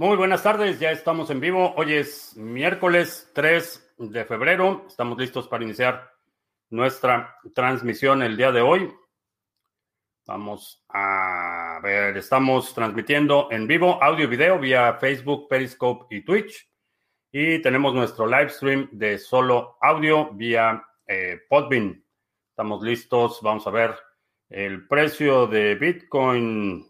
Muy buenas tardes, ya estamos en vivo. Hoy es miércoles 3 de febrero. Estamos listos para iniciar nuestra transmisión el día de hoy. Vamos a ver, estamos transmitiendo en vivo audio y video vía Facebook, Periscope y Twitch. Y tenemos nuestro live stream de solo audio vía eh, Podbean. Estamos listos. Vamos a ver el precio de Bitcoin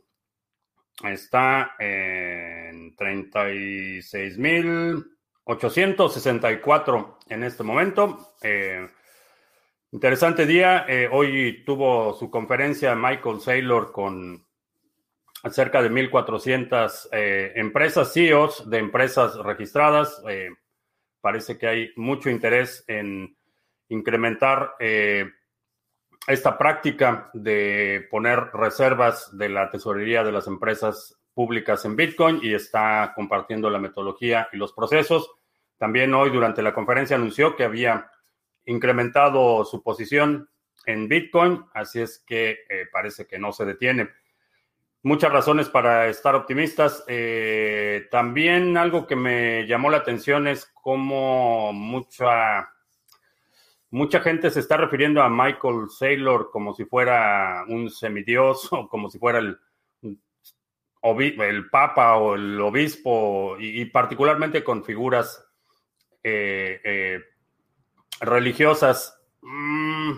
está en 36.864 en este momento. Eh, interesante día. Eh, hoy tuvo su conferencia Michael Saylor con cerca de 1.400 eh, empresas, CEOs de empresas registradas. parece que hay mucho interés en incrementar esta práctica de poner reservas de la tesorería de las empresas públicas en Bitcoin y está compartiendo la metodología y los procesos. También hoy durante la conferencia anunció que había incrementado su posición en Bitcoin, así es que eh, parece que no se detiene. Muchas razones para estar optimistas. Eh, también algo que me llamó la atención es cómo mucha Mucha gente se está refiriendo a Michael Saylor como si fuera un semidios o como si fuera el, el papa o el obispo y, particularmente con figuras eh, eh, religiosas. Mm,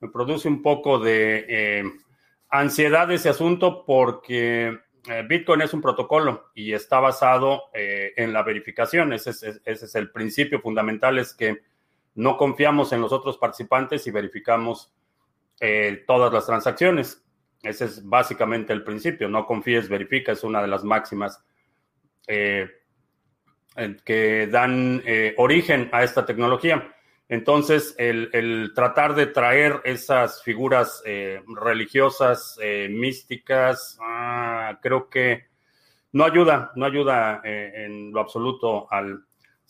me produce un poco de eh, ansiedad ese asunto porque Bitcoin es un protocolo y está basado en la verificación. Ese es, ese es el principio fundamental, es que no confiamos en los otros participantes y verificamos eh, todas las transacciones. Ese es básicamente el principio. No confíes, verifica, es una de las máximas eh, que dan eh, origen a esta tecnología. Entonces, el, tratar de traer esas figuras religiosas, místicas, ah, creo que no ayuda, no ayuda en lo absoluto al,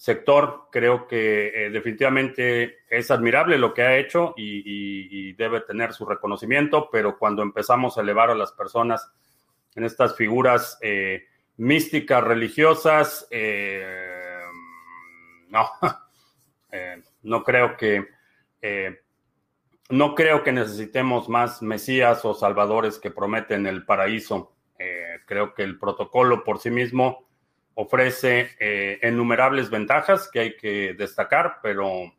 sector. Creo que eh, definitivamente es admirable lo que ha hecho y, debe tener su reconocimiento, pero cuando empezamos a elevar a las personas en estas figuras eh, místicas, religiosas, eh, no, no creo que no creo que necesitemos más mesías o salvadores que prometen el paraíso. creo que el protocolo por sí mismo ofrece eh, innumerables ventajas que hay que destacar, pero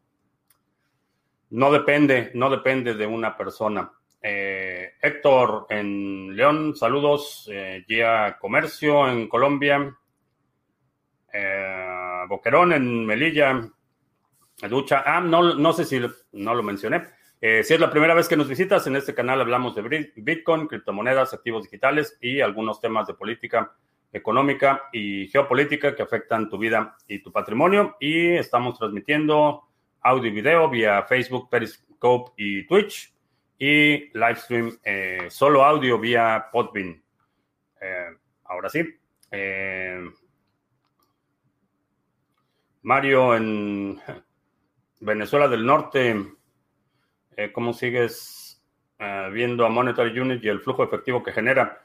no depende, no depende de una persona. Eh, Héctor en León, saludos. Eh, Comercio en Colombia. Boquerón en Melilla. Ducha. Ah, no, no sé si no lo mencioné. si es la primera vez que nos visitas, en este canal hablamos de Bitcoin, criptomonedas, activos digitales y algunos temas de política económica y geopolítica que afectan tu vida y tu patrimonio. Y estamos transmitiendo audio y video vía Facebook, Periscope y Twitch. Y livestream eh, solo audio vía Podbean. Eh, ahora sí. Eh, Mario en Venezuela del Norte. ¿Cómo sigues viendo a Monetary Unit y el flujo efectivo que genera?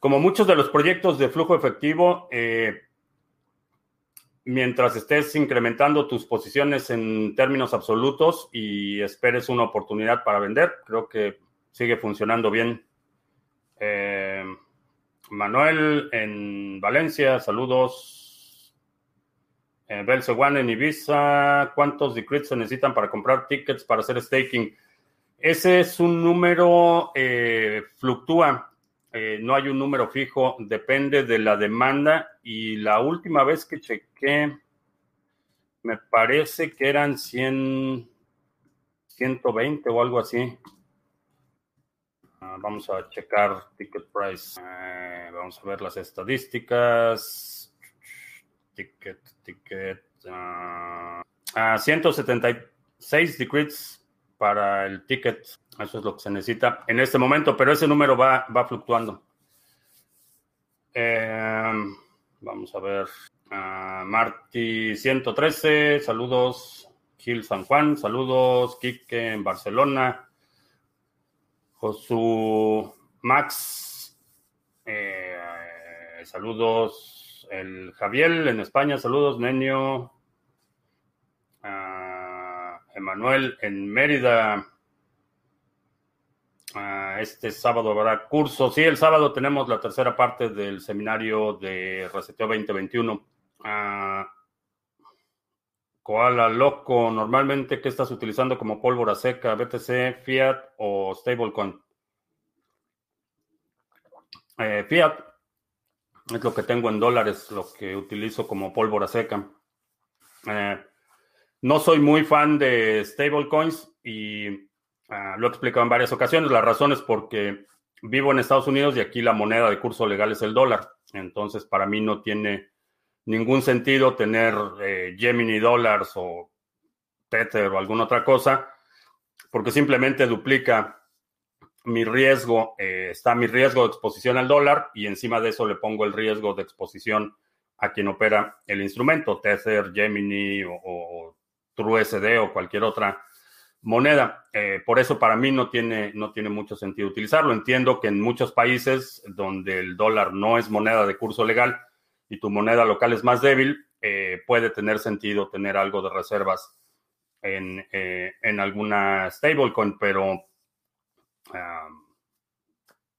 Como muchos de los proyectos de flujo efectivo, eh, mientras estés incrementando tus posiciones en términos absolutos y esperes una oportunidad para vender, creo que sigue funcionando bien. Eh, Manuel en Valencia, saludos. Eh, Belsewan en Ibiza, ¿cuántos decrets se necesitan para comprar tickets para hacer staking? Ese es un número, fluctúa eh, no hay un número fijo, depende de la demanda y la última vez que chequé, me parece que eran 100, 120 o algo así. Ah, vamos a checar ticket price. Eh, vamos a ver las estadísticas. Ticket, ticket. Uh, uh, 176 decrees para el ticket. Eso es lo que se necesita en este momento, pero ese número va, va fluctuando. Em, vamos a ver. Uh, Marty 113, saludos. Gil San Juan, saludos. Quique en Barcelona. Josu Max, eh, saludos. El Javier en España, saludos, Nenio. Ah, Emanuel en Mérida. Ah, este sábado habrá curso. Sí, el sábado tenemos la tercera parte del seminario de Reseteo 2021. Koala loco, normalmente, ¿qué estás utilizando como pólvora seca? BTC, Fiat o Stablecoin? Eh, Fiat es lo que tengo en dólares, lo que utilizo como pólvora seca. Eh, no soy muy fan de stablecoins y ah, lo he explicado en varias ocasiones. La razón es porque vivo en Estados Unidos y aquí la moneda de curso legal es el dólar. Entonces, para mí no tiene ningún sentido tener eh, Gemini Dollars o Tether o alguna otra cosa, porque simplemente duplica mi riesgo, eh, está mi riesgo de exposición al dólar y encima de eso le pongo el riesgo de exposición a quien opera el instrumento, Tether, Gemini o, TrueSD o cualquier otra moneda. Eh, por eso para mí no tiene, no tiene mucho sentido utilizarlo. Entiendo que en muchos países donde el dólar no es moneda de curso legal, y tu moneda local es más débil, eh, puede tener sentido tener algo de reservas en, eh, en alguna stablecoin, pero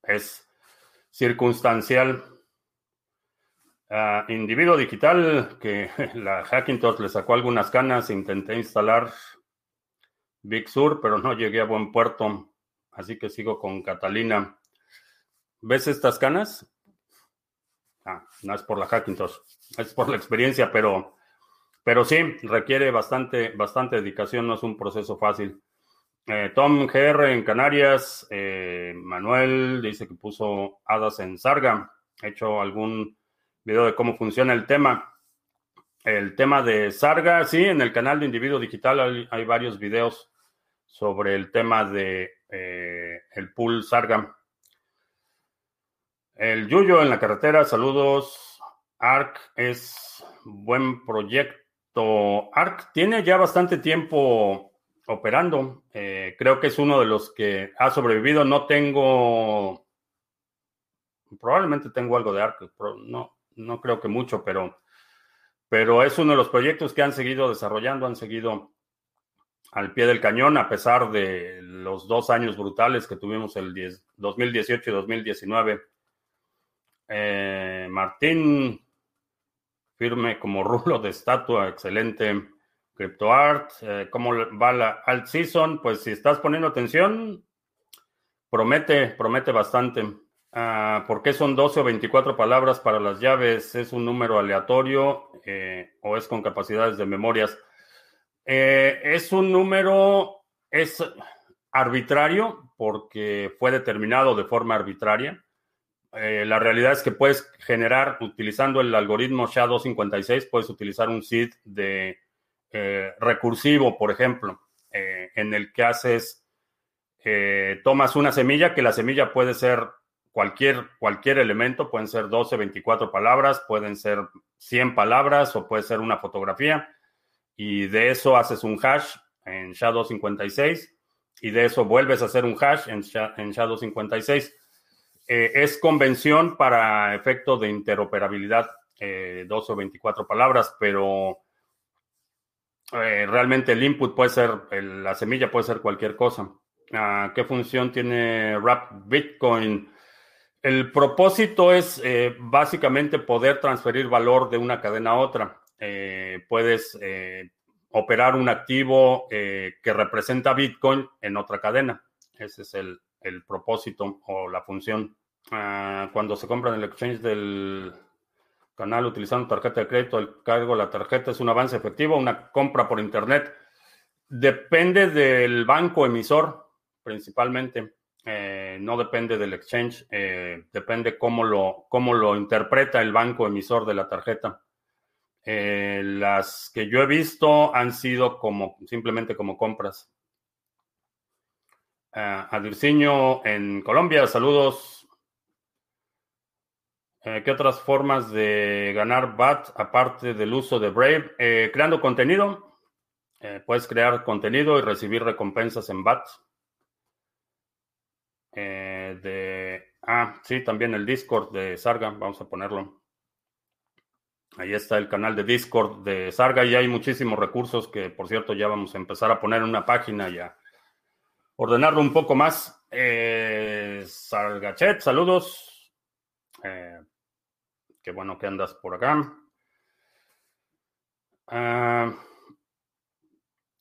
es circunstancial. Uh, individuo digital que la Hackintosh le sacó algunas canas, intenté instalar Big Sur, pero no llegué a buen puerto, así que sigo con Catalina. ¿Ves estas canas? Ah, no es por la Hackintosh, es por la experiencia, pero, pero sí, requiere bastante, bastante dedicación, no es un proceso fácil. Eh, Tom GR en Canarias, eh, Manuel dice que puso hadas en Sarga. He hecho algún video de cómo funciona el tema. El tema de Sarga, sí, en el canal de Individuo Digital hay, varios videos sobre el tema de eh, el pool Sarga. El Yuyo en la carretera, saludos. ARC es buen proyecto. ARC tiene ya bastante tiempo operando. Eh, creo que es uno de los que ha sobrevivido. No tengo, probablemente tengo algo de ARC, no, no creo que mucho, pero, pero es uno de los proyectos que han seguido desarrollando, han seguido al pie del cañón, a pesar de los dos años brutales que tuvimos el 2018 y 2019 eh, Martín, firme como rulo de estatua, excelente. CryptoArt, eh, ¿cómo va la alt season? Pues si estás poniendo atención, promete, promete bastante. Ah, ¿Por qué son 12 o 24 palabras para las llaves? ¿Es un número aleatorio eh, o es con capacidades de memorias? Es un número, es arbitrario porque fue determinado de forma arbitraria. Eh, la realidad es que puedes generar, utilizando el algoritmo SHA-256, puedes utilizar un seed de eh, recursivo, por ejemplo, eh, en el que haces, tomas una semilla, que la semilla puede ser cualquier, cualquier elemento, pueden ser 12, 24 palabras, pueden ser 100 palabras o puede ser una fotografía, y de eso haces un hash en SHA-256, y de eso vuelves a hacer un hash en SHA-256 eh, es convención para efecto de interoperabilidad, eh, 12 o 24 palabras, pero eh, realmente el input puede ser, la semilla puede ser cualquier cosa. Ah, ¿Qué función tiene Wrap Bitcoin? El propósito es eh, básicamente poder transferir valor de una cadena a otra. Puedes operar un activo que representa Bitcoin en otra cadena. Ese es el, propósito o la función. Ah, cuando se compra en el exchange del canal utilizando tarjeta de crédito, el cargo de la tarjeta es un avance efectivo, una compra por internet. Depende del banco emisor, principalmente. Eh, no depende del exchange, eh, depende cómo lo, cómo lo interpreta el banco emisor de la tarjeta. Eh, las que yo he visto han sido como simplemente como compras. Uh, Adirciño en Colombia, saludos. Eh, ¿Qué otras formas de ganar BAT aparte del uso de Brave? Eh, creando contenido. Eh, puedes crear contenido y recibir recompensas en BAT. ah, sí, también el Discord de Sarga. Vamos a ponerlo. Ahí está el canal de Discord de Sarga y hay muchísimos recursos que, por cierto, ya vamos a empezar a poner en una página y a ordenarlo un poco más. Eh, Sargachet, saludos. Eh, qué bueno que andas por acá. Ah,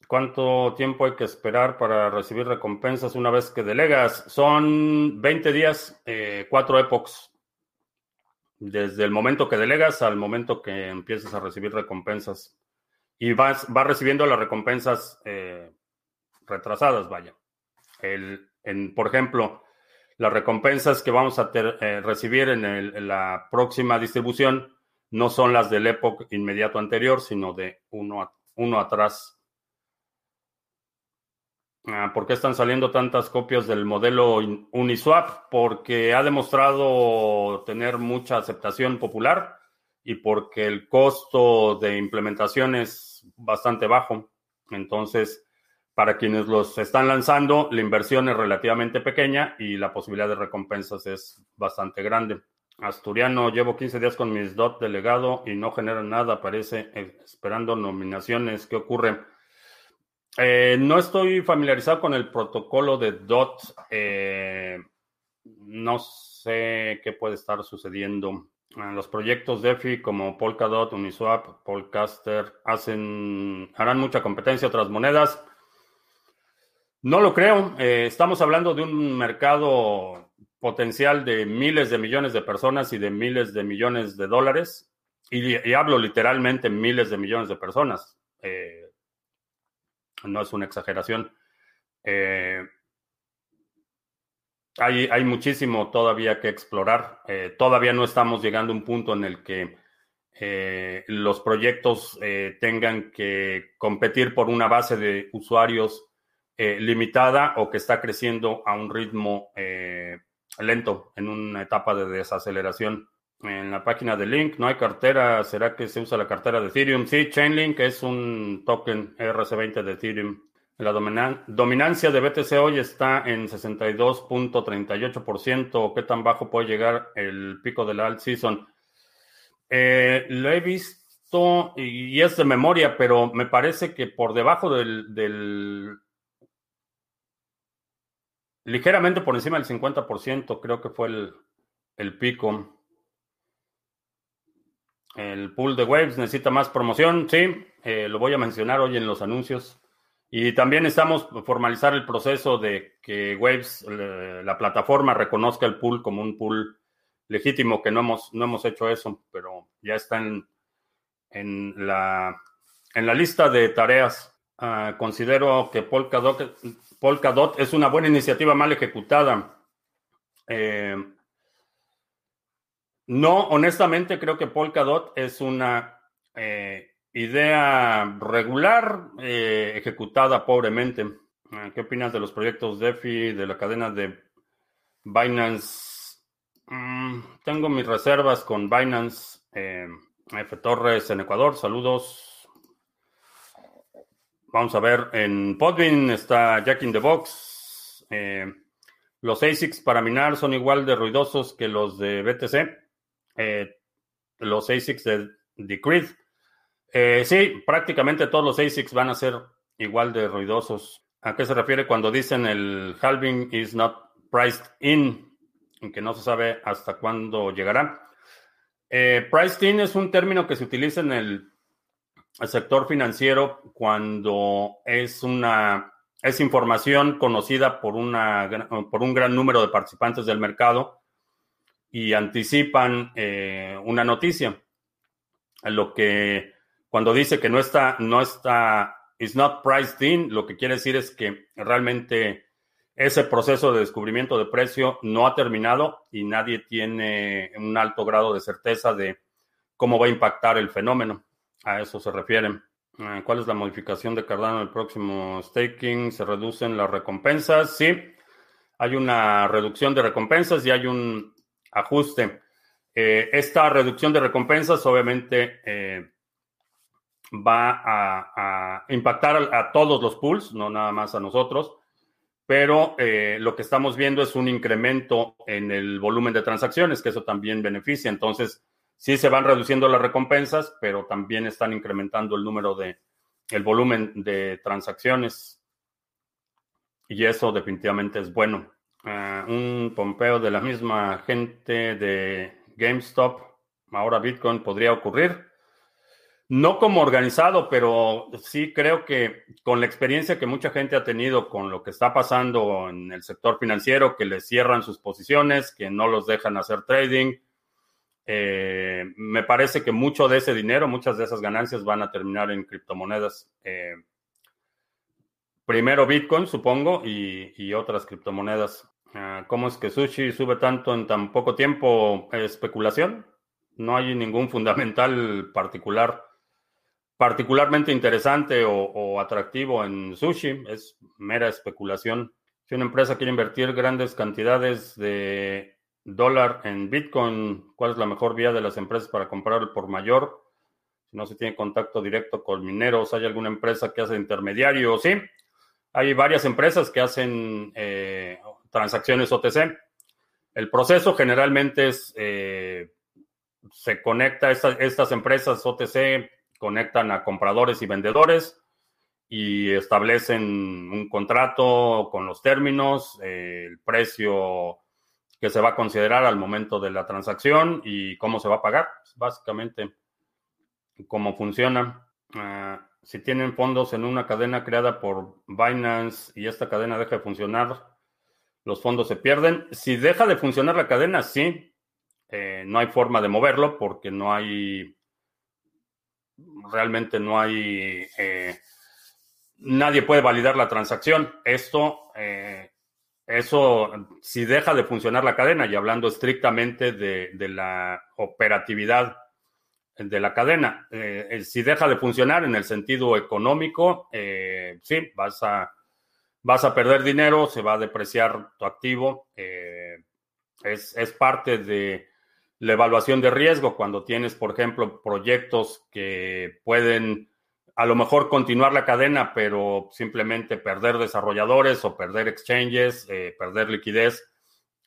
¿Cuánto tiempo hay que esperar para recibir recompensas una vez que delegas? Son 20 días, eh, cuatro epochs desde el momento que delegas al momento que empiezas a recibir recompensas. Y vas, vas recibiendo las recompensas eh, retrasadas, vaya. El, en, por ejemplo, las recompensas que vamos a eh, recibir en, la próxima distribución no son las del época inmediato anterior, sino de uno, uno atrás. Ah, ¿Por qué están saliendo tantas copias del modelo Uniswap? Porque ha demostrado tener mucha aceptación popular y porque el costo de implementación es bastante bajo. Entonces, para quienes los están lanzando, la inversión es relativamente pequeña y la posibilidad de recompensas es bastante grande. Asturiano, llevo 15 días con mis DOT delegado y no genera nada, parece, eh, esperando nominaciones. ¿Qué ocurre? Eh, no estoy familiarizado con el protocolo de DOT. Eh, no sé qué puede estar sucediendo. Los proyectos DeFi como Polkadot, Uniswap, Polcaster hacen, harán mucha competencia a otras monedas. No lo creo. Eh, estamos hablando de un mercado potencial de miles de millones de personas y de miles de millones de dólares. Y, hablo literalmente miles de millones de personas. No es una exageración. Eh, hay, hay, muchísimo todavía que explorar. Eh, todavía no estamos llegando a un punto en el que eh, los proyectos tengan que competir por una base de usuarios limitada o que está creciendo a un ritmo lento en una etapa de desaceleración en la página de Link no hay cartera. ¿Será que se usa la cartera de Ethereum? Sí, Chainlink es un token ERC20 de Ethereum. La dominancia de BTC hoy está en 62.38%. ¿Qué tan bajo puede llegar el pico de la alt season? Eh, lo he visto y es de memoria, pero me parece que por debajo del, del ligeramente por encima del 50%, creo que fue el, el pico. El pool de Waves necesita más promoción, sí, eh, lo voy a mencionar hoy en los anuncios. Y también estamos formalizar el proceso de que Waves, la plataforma, reconozca el pool como un pool legítimo, que no hemos, no hemos hecho eso, pero ya está en, en, la, en la lista de tareas. Uh, considero que Polkadot, Polkadot es una buena iniciativa mal ejecutada. Eh, no, honestamente creo que Polkadot es una eh, idea regular eh, ejecutada pobremente. Ah, ¿Qué opinas de los proyectos DeFi, de la cadena de Binance? Mm, tengo mis reservas con Binance. Eh, F. Torres en Ecuador, saludos. Vamos a ver, en Podbean está Jack in the Box. Eh, los ASICs para minar son igual de ruidosos que los de BTC eh, los ASICs de Decreed. Eh, sí, prácticamente todos los ASICs van a ser igual de ruidosos. ¿A qué se refiere cuando dicen el halving is not priced in? Que no se sabe hasta cuándo llegará. Eh, priced in es un término que se utiliza en el sector financiero cuando es una es información conocida por, una, por un gran número de participantes del mercado y anticipan eh, una noticia. Lo que cuando dice que no está, no está, is not priced in, lo que quiere decir es que realmente ese proceso de descubrimiento de precio no ha terminado y nadie tiene un alto grado de certeza de cómo va a impactar el fenómeno. A eso se refieren. Eh, ¿Cuál es la modificación de Cardano en el próximo staking? ¿Se reducen las recompensas? Sí, hay una reducción de recompensas y hay un ajuste. Eh, esta reducción de recompensas obviamente eh, va a, impactar a, todos los pools, no nada más a nosotros, pero eh, lo que estamos viendo es un incremento en el volumen de transacciones, que eso también beneficia. Entonces, sí se van reduciendo las recompensas, pero también están incrementando el número de, el volumen de transacciones. Y eso definitivamente es bueno. Ah, un pompeo de la misma gente de GameStop, ahora Bitcoin podría ocurrir. No como organizado, pero sí creo que con la experiencia que mucha gente ha tenido con lo que está pasando en el sector financiero, que les cierran sus posiciones, que no los dejan hacer trading, eh, me parece que mucho de ese dinero, muchas de esas ganancias van a terminar en criptomonedas. Eh, primero Bitcoin, supongo, y, otras criptomonedas. Ah, ¿Cómo es que sushi sube tanto en tan poco tiempo? ¿Especulación? No hay ningún fundamental particular, particularmente interesante o, atractivo en sushi. Es mera especulación. Si una empresa quiere invertir grandes cantidades de dólar en Bitcoin, ¿cuál es la mejor vía de las empresas para comprar por mayor? Si no se tiene contacto directo con mineros, ¿hay alguna empresa que hace intermediario? Sí, hay varias empresas que hacen eh, transacciones OTC. El proceso generalmente es, eh, se conecta, estas empresas OTC conectan a compradores y vendedores y establecen un contrato con los términos, eh, el precio que se va a considerar al momento de la transacción y cómo se va a pagar. Básicamente, cómo funciona. Ah, si tienen fondos en una cadena creada por Binance y esta cadena deja de funcionar, los fondos se pierden. Si deja de funcionar la cadena, sí. Eh, no hay forma de moverlo porque no hay, realmente no hay, eh, nadie puede validar la transacción. Esto eh, eso, si deja de funcionar la cadena, y hablando estrictamente de, la operatividad de la cadena, si deja de funcionar en el sentido económico, sí, vas a, vas a perder dinero, se va a depreciar tu activo. es, es parte de la evaluación de riesgo cuando tienes, por ejemplo, proyectos que pueden a lo mejor continuar la cadena, pero simplemente perder desarrolladores o perder exchanges, eh, perder liquidez.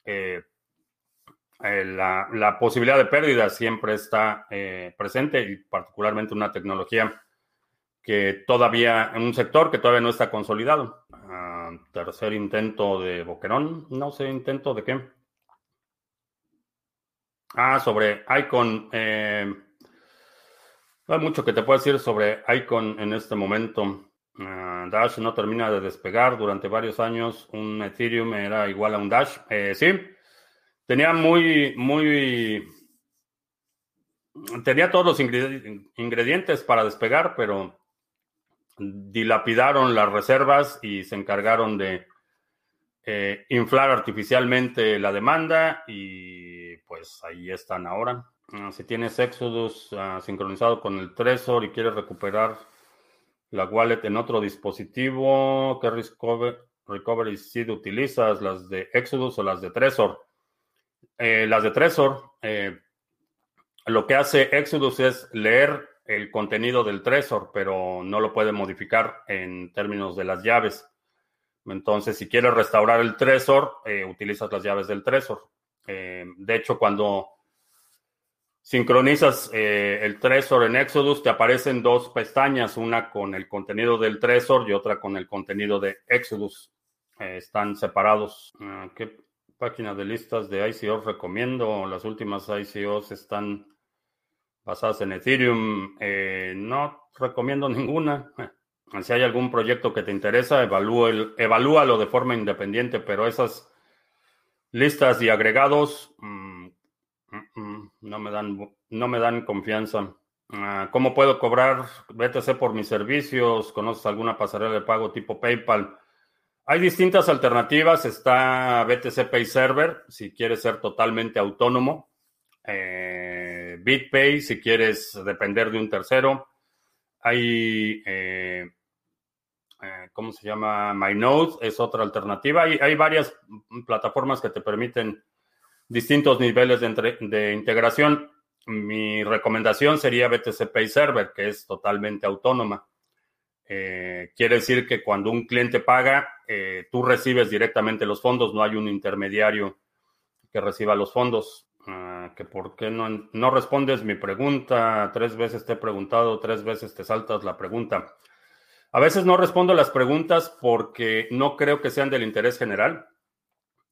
Eh, eh, la, posibilidad de pérdida siempre está presente y particularmente una tecnología que todavía, en un sector que todavía no está consolidado. Ah, tercer intento de Boquerón, no sé, intento de qué. Ah, sobre Icon. Hay mucho que te puedo decir sobre Icon en este momento. Ah, Dash no termina de despegar. Durante varios años un Ethereum era igual a un Dash. Eh, sí, tenía muy, muy... Tenía todos los ingredientes para despegar, pero dilapidaron las reservas y se encargaron de eh, inflar artificialmente la demanda y pues ahí están ahora. Ah, si tienes Exodus ah, sincronizado con el Trezor y quieres recuperar la wallet en otro dispositivo, ¿qué recovery, seed utilizas? ¿Las de Exodus o las de Trezor? Eh, las de Trezor, eh, lo que hace Exodus es leer el contenido del Trezor, pero no lo puede modificar en términos de las llaves. Entonces, si quieres restaurar el Trezor, eh, utilizas las llaves del Trezor. de hecho, cuando sincronizas eh, el Trezor en Exodus, te aparecen dos pestañas, una con el contenido del Trezor y otra con el contenido de Exodus. Eh, están separados. Ah, ¿Qué página de listas de ICOs recomiendo? Las últimas ICOs están basadas en Ethereum. Eh, no recomiendo ninguna. Si hay algún proyecto que te interesa, evalúalo de forma independiente, pero esas listas y agregados... Mm, no me dan, no me dan confianza. Ah, ¿Cómo puedo cobrar BTC por mis servicios? ¿Conoces alguna pasarela de pago tipo PayPal? Hay distintas alternativas. Está BTC Pay Server, si quieres ser totalmente autónomo. Eh, BitPay, si quieres depender de un tercero. Hay, eh, eh, ¿cómo se llama? MyNode es otra alternativa. Hay, hay varias plataformas que te permiten distintos niveles de, integración. Mi recomendación sería BTC Pay Server, que es totalmente autónoma. Quiere decir que cuando un cliente paga, tú recibes directamente los fondos, no hay un intermediario que reciba los fondos. Ah, que por qué no, no respondes mi pregunta, tres veces te he preguntado, tres veces te saltas la pregunta. A veces no respondo las preguntas porque no creo que sean del interés general.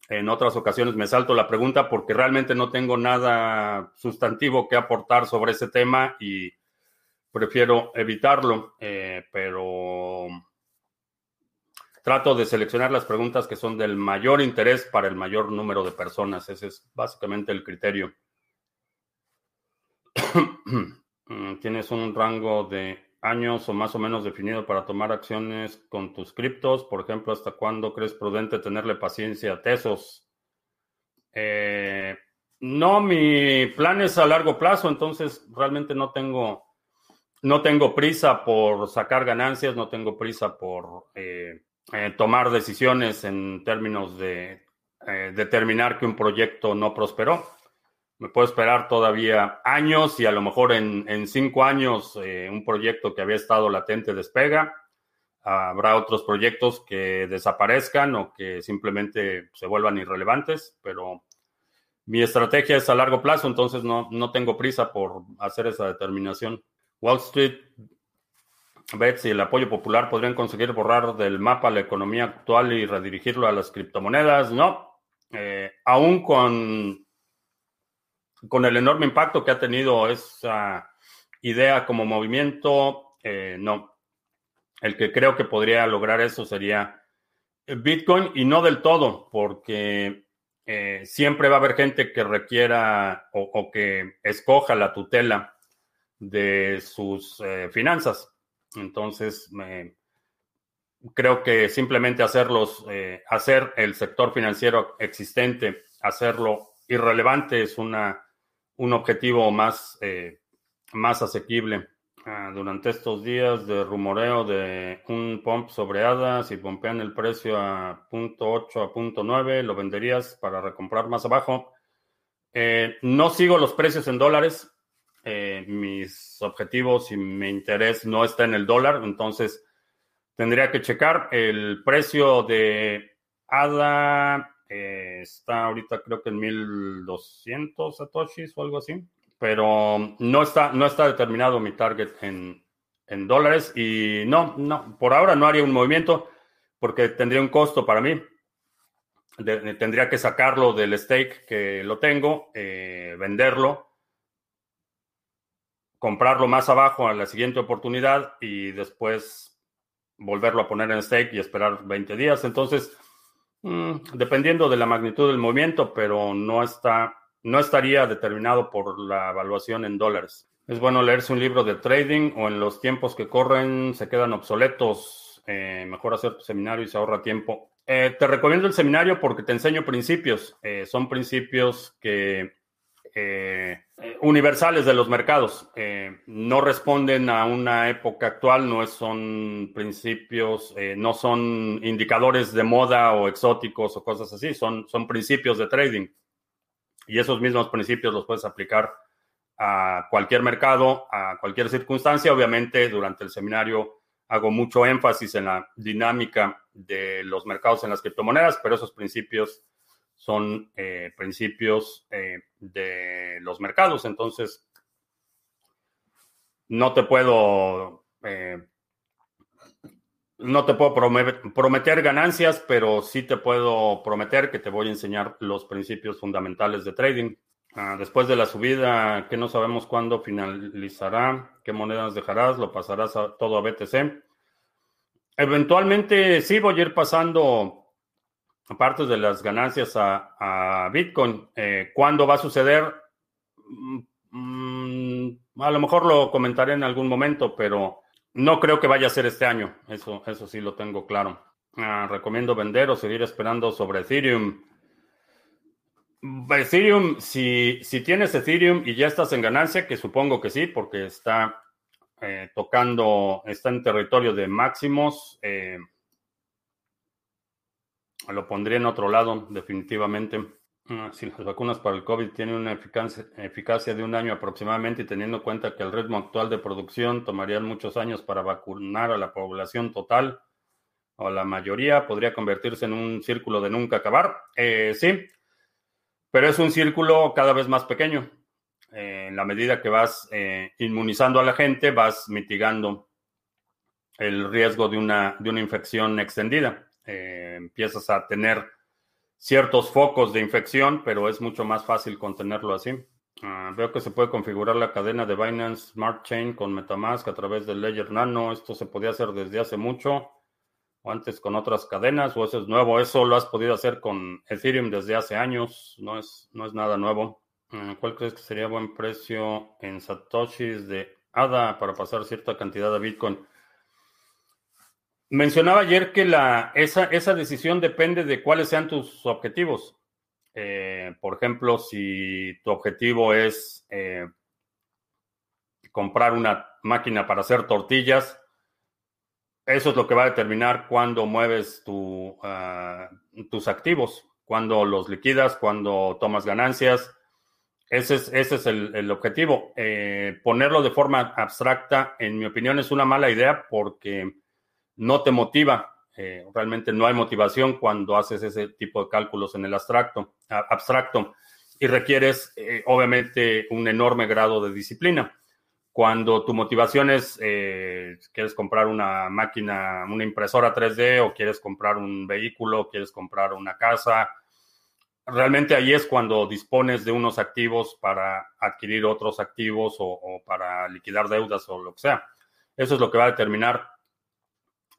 En otras ocasiones me salto la pregunta porque realmente no tengo nada sustantivo que aportar sobre ese tema y prefiero evitarlo, eh, pero trato de seleccionar las preguntas que son del mayor interés para el mayor número de personas. Ese es básicamente el criterio. Mm, tienes un rango de años o más o menos definido para tomar acciones con tus criptos. Por ejemplo, ¿hasta cuándo crees prudente tenerle paciencia a Tesos? Eh, no, mi plan es a largo plazo, entonces realmente no tengo, no tengo prisa por sacar ganancias, no tengo prisa por eh, eh, tomar decisiones en términos de eh, determinar que un proyecto no prosperó. Me puedo esperar todavía años y a lo mejor en, cinco años eh, un proyecto que había estado latente despega. Habrá otros proyectos que desaparezcan o que simplemente se vuelvan irrelevantes, pero mi estrategia es a largo plazo, entonces no, no tengo prisa por hacer esa determinación. Wall Street Bets y el apoyo popular podrían conseguir borrar del mapa la economía actual y redirigirlo a las criptomonedas. No, eh, aún con, con el enorme impacto que ha tenido esa idea como movimiento, eh, no. El que creo que podría lograr eso sería Bitcoin y no del todo, porque eh, siempre va a haber gente que requiera o, que escoja la tutela de sus finanzas. Entonces, creo que simplemente hacerlos, eh, hacer el sector financiero existente, hacerlo irrelevante es una, un objetivo más, eh, más asequible. Ah, durante estos días de rumoreo de un pump sobre ADA, si pompean el precio a punto .8 a punto .9, ¿lo venderías para recomprar más abajo? Eh, no sigo los precios en dólares. Mis objetivos y mi interés no está en el dólar, entonces tendría que checar el precio de ADA. Eh, está ahorita creo que en 1200 satoshis o algo así, pero no está, no está determinado mi target en, en dólares y no, no, por ahora no haría un movimiento porque tendría un costo para mí. tendría que sacarlo del stake que lo tengo, eh, venderlo comprarlo más abajo a la siguiente oportunidad y después volverlo a poner en stake y esperar 20 días. Entonces, mm, dependiendo de la magnitud del movimiento, pero no está, no estaría determinado por la evaluación en dólares. Es bueno leerse un libro de trading o en los tiempos que corren se quedan obsoletos. Eh, mejor hacer tu seminario y se ahorra tiempo. Eh, te recomiendo el seminario porque te enseño principios. Eh, son principios que eh, universales de los mercados. Eh, no responden a una época actual, no son principios, eh, no son indicadores de moda o exóticos o cosas así, son, son principios de trading. Y esos mismos principios los puedes aplicar a cualquier mercado, a cualquier circunstancia. Obviamente, durante el seminario hago mucho énfasis en la dinámica de los mercados en las criptomonedas, pero esos principios son eh, principios eh, de los mercados. Entonces, no te puedo, eh, no te puedo prometer, ganancias, pero sí te puedo prometer que te voy a enseñar los principios fundamentales de trading. Ah, después de la subida, que no sabemos cuándo finalizará, qué monedas dejarás, lo pasarás todo a BTC. Eventualmente sí voy a ir pasando partes de las ganancias a, Bitcoin. Eh, ¿Cuándo va a suceder? Mm, mm, a lo mejor lo comentaré en algún momento, pero no creo que vaya a ser este año. Eso, eso sí lo tengo claro. Ah, recomiendo vender o seguir esperando sobre Ethereum. Ethereum, si, si tienes Ethereum y ya estás en ganancia, que supongo que sí, porque está eh, tocando, está en territorio de máximos. Eh, lo pondría en otro lado, definitivamente. Ah, si las vacunas para el COVID tienen una eficacia, de un año aproximadamente y teniendo en cuenta que el ritmo actual de producción tomaría muchos años para vacunar a la población total o a la mayoría, podría convertirse en un círculo de nunca acabar. Eh, sí, Pero es un círculo cada vez más pequeño. Eh, en la medida que vas eh, inmunizando a la gente, vas mitigando el riesgo de una, de una infección extendida. Eh, empiezas a tener ciertos focos de infección, pero es mucho más fácil contenerlo así. Ah, veo que se puede configurar la cadena de Binance Smart Chain con Metamask a través del Ledger Nano. Esto se podía hacer desde hace mucho o antes con otras cadenas, o eso es nuevo. Eso lo has podido hacer con Ethereum desde hace años. No es, no es nada nuevo. Ah, ¿Cuál crees que sería buen precio en Satoshis de ADA para pasar cierta cantidad de Bitcoin? Mencionaba ayer que la, esa, decisión depende de cuáles sean tus objetivos. Eh, por ejemplo, si tu objetivo es eh, comprar una máquina para hacer tortillas, eso es lo que va a determinar cuándo mueves ah, tus activos, cuándo los liquidas, cuándo tomas ganancias. Ese es, ese es el, objetivo. Eh, ponerlo de forma abstracta, en mi opinión, es una mala idea porque no te motiva. Eh, realmente no hay motivación cuando haces ese tipo de cálculos en el abstracto, abstracto y requieres, eh, obviamente, un enorme grado de disciplina. Cuando tu motivación es, eh, quieres comprar una máquina, una impresora 3D o quieres comprar un vehículo, quieres comprar una casa, realmente ahí es cuando dispones de unos activos para adquirir otros activos o, o para liquidar deudas o lo que sea. Eso es lo que va a determinar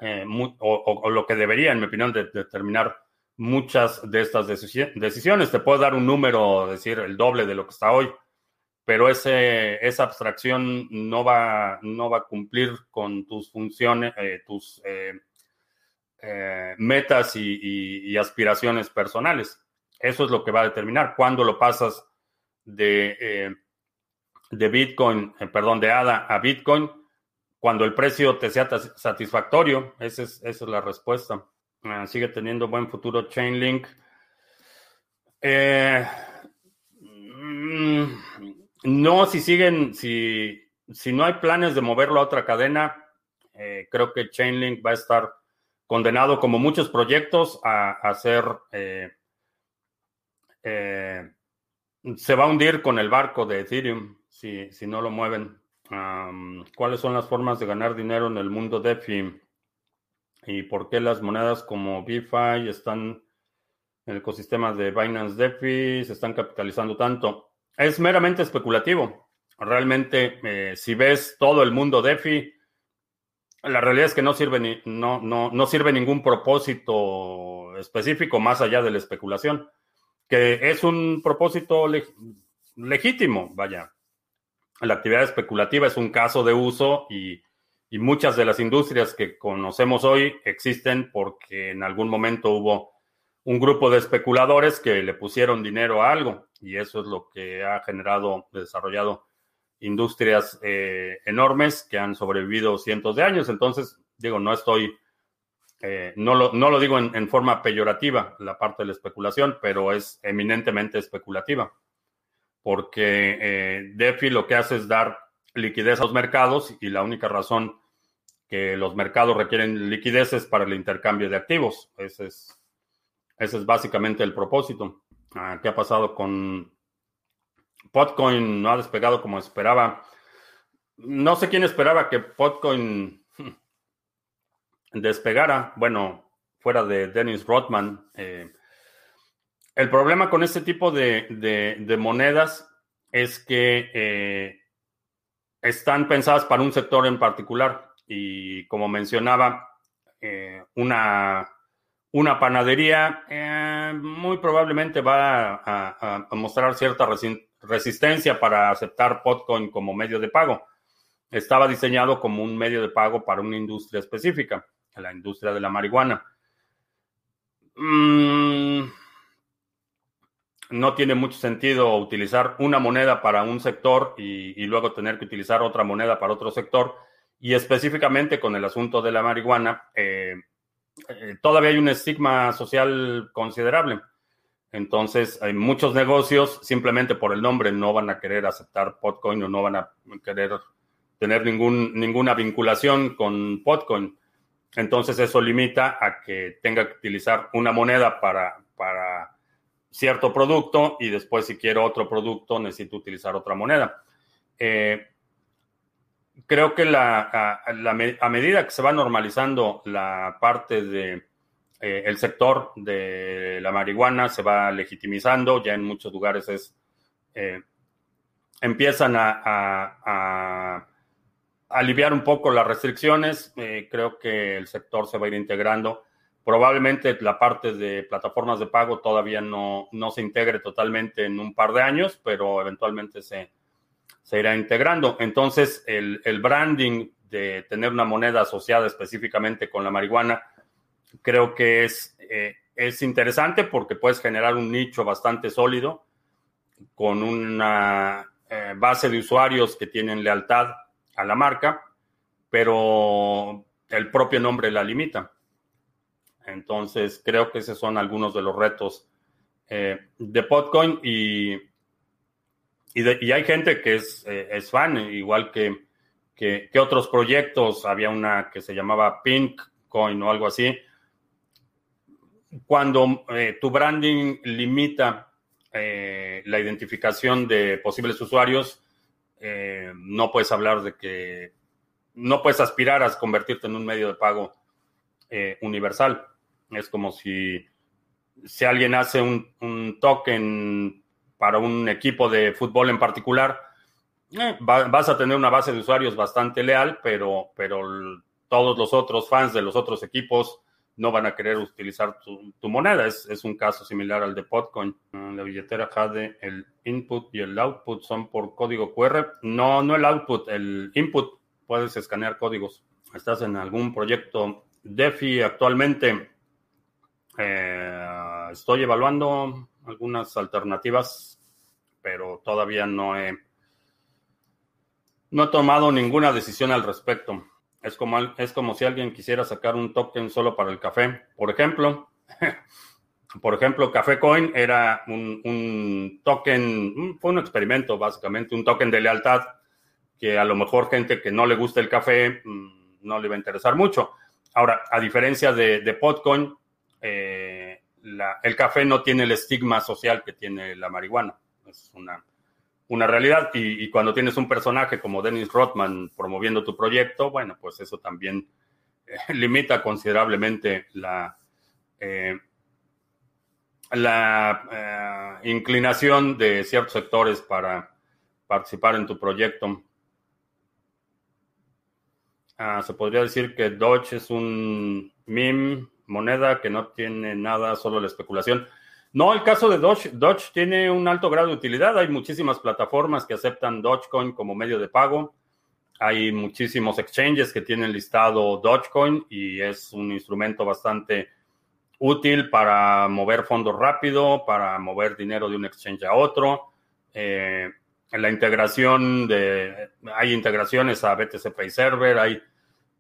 eh, o, lo que debería, en mi opinión, de, determinar muchas de estas decisiones. Te puedo dar un número, decir el doble de lo que está hoy, pero esa abstracción no va, no va a cumplir con tus funciones, eh, tus eh, metas y, aspiraciones personales. Eso es lo que va a determinar cuándo lo pasas de, de Bitcoin, perdón, de ADA a Bitcoin cuando el precio te sea satisfactorio. Esa es, la respuesta. Ah, sigue teniendo buen futuro Chainlink. Eh, mm, no, si siguen, si, si no hay planes de moverlo a otra cadena, eh, creo que Chainlink va a estar condenado, como muchos proyectos, a, a ser. Eh, se va a hundir con el barco de Ethereum si, si no lo mueven. ¿Cuáles son las formas de ganar dinero en el mundo DeFi? ¿Y por qué las monedas como BFI están en el ecosistema de Binance DeFi, se están capitalizando tanto? Es meramente especulativo. Realmente, eh, si ves todo el mundo DeFi, la realidad es que no sirve, no, no, no sirve ningún propósito específico más allá de la especulación, que es un propósito legítimo, vaya la actividad especulativa es un caso de uso y, muchas de las industrias que conocemos hoy existen porque en algún momento hubo un grupo de especuladores que le pusieron dinero a algo y eso es lo que ha generado, desarrollado industrias eh, enormes que han sobrevivido cientos de años. Entonces, digo, no estoy, eh, no, lo, no lo digo en forma peyorativa la parte de la especulación, pero es eminentemente especulativa porque eh, DeFi lo que hace es dar liquidez a los mercados y la única razón que los mercados requieren liquidez es para el intercambio de activos. Ese es, ese es básicamente el propósito. Ah, ¿Qué ha pasado con Potcoin? No ha despegado como esperaba. No sé quién esperaba que Potcoin despegara. Bueno, fuera de Dennis Rodman. Eh, el problema con este tipo de, monedas es que eh, están pensadas para un sector en particular y como mencionaba, eh, una, panadería eh, muy probablemente va a, mostrar cierta resistencia para aceptar Potcoin como medio de pago. Estaba diseñado como un medio de pago para una industria específica, la industria de la marihuana. Mm, no tiene mucho sentido utilizar una moneda para un sector y, luego tener que utilizar otra moneda para otro sector. Y específicamente con el asunto de la marihuana, eh, eh, todavía hay un estigma social considerable. Entonces, hay muchos negocios simplemente por el nombre no van a querer aceptar Potcoin o no van a querer tener ningún, ninguna vinculación con Potcoin. Entonces, eso limita a que tenga que utilizar una moneda para, para cierto producto y después si quiero otro producto necesito utilizar otra moneda. Eh, creo que la, a, medida que se va normalizando la parte de eh, sector de la marihuana se va legitimizando, ya en muchos lugares es eh, empiezan a, aliviar un poco las restricciones. creo que el sector se va a ir integrando. Probablemente la parte de plataformas de pago todavía no, no se integre totalmente en un par de años, pero eventualmente se, se irá integrando. Entonces, el, branding de tener una moneda asociada específicamente con la marihuana, creo que es, eh, es interesante porque puedes generar un nicho bastante sólido con una eh, base de usuarios que tienen lealtad a la marca, pero el propio nombre la limita. Entonces, creo que esos son algunos de los retos eh, de Podcoin y, y, hay gente que es, eh, fan, igual que, que, otros proyectos. Había una que se llamaba Pinkcoin o algo así. Cuando eh, tu branding limita la identificación de posibles usuarios, no puedes hablar de que no puedes aspirar a convertirte en un medio de pago universal. Es como si, si alguien hace un, token para un equipo de fútbol en particular, eh, vas a tener una base de usuarios bastante leal, pero, pero todos los otros fans de los otros equipos no van a querer utilizar tu, moneda. Es, es, un caso similar al de Podcoin. Ah, la billetera Jade, el input y el output son por código QR. No, no el output, el input. Puedes escanear códigos. ¿Estás en algún proyecto DeFi actualmente? Eh, estoy evaluando algunas alternativas, pero todavía no he, no tomado ninguna decisión al respecto. Es como, es como si alguien quisiera sacar un token solo para el café. Por ejemplo, por ejemplo, Café Coin era un, un, token, fue un experimento básicamente, un token de lealtad que a lo mejor gente que no le gusta el café mm, no le va a interesar mucho. Ahora, a diferencia de, de Podcoin, eh, el café no tiene el estigma social que tiene la marihuana. Es una, una realidad. Y, cuando tienes un personaje como Dennis Rothman promoviendo tu proyecto, bueno, pues eso también eh, limita considerablemente la, eh, la inclinación de ciertos sectores para participar en tu proyecto. Ah, se podría decir que Dodge es un meme moneda que no tiene nada, solo la especulación. No, el caso de Doge, Doge tiene un alto grado de utilidad. Hay muchísimas plataformas que aceptan Dogecoin como medio de pago. Hay muchísimos exchanges que tienen listado Dogecoin y es un instrumento bastante útil para mover fondos rápido, para mover dinero de un exchange a otro. Eh, la integración de, hay integraciones a BTC Pay Server, hay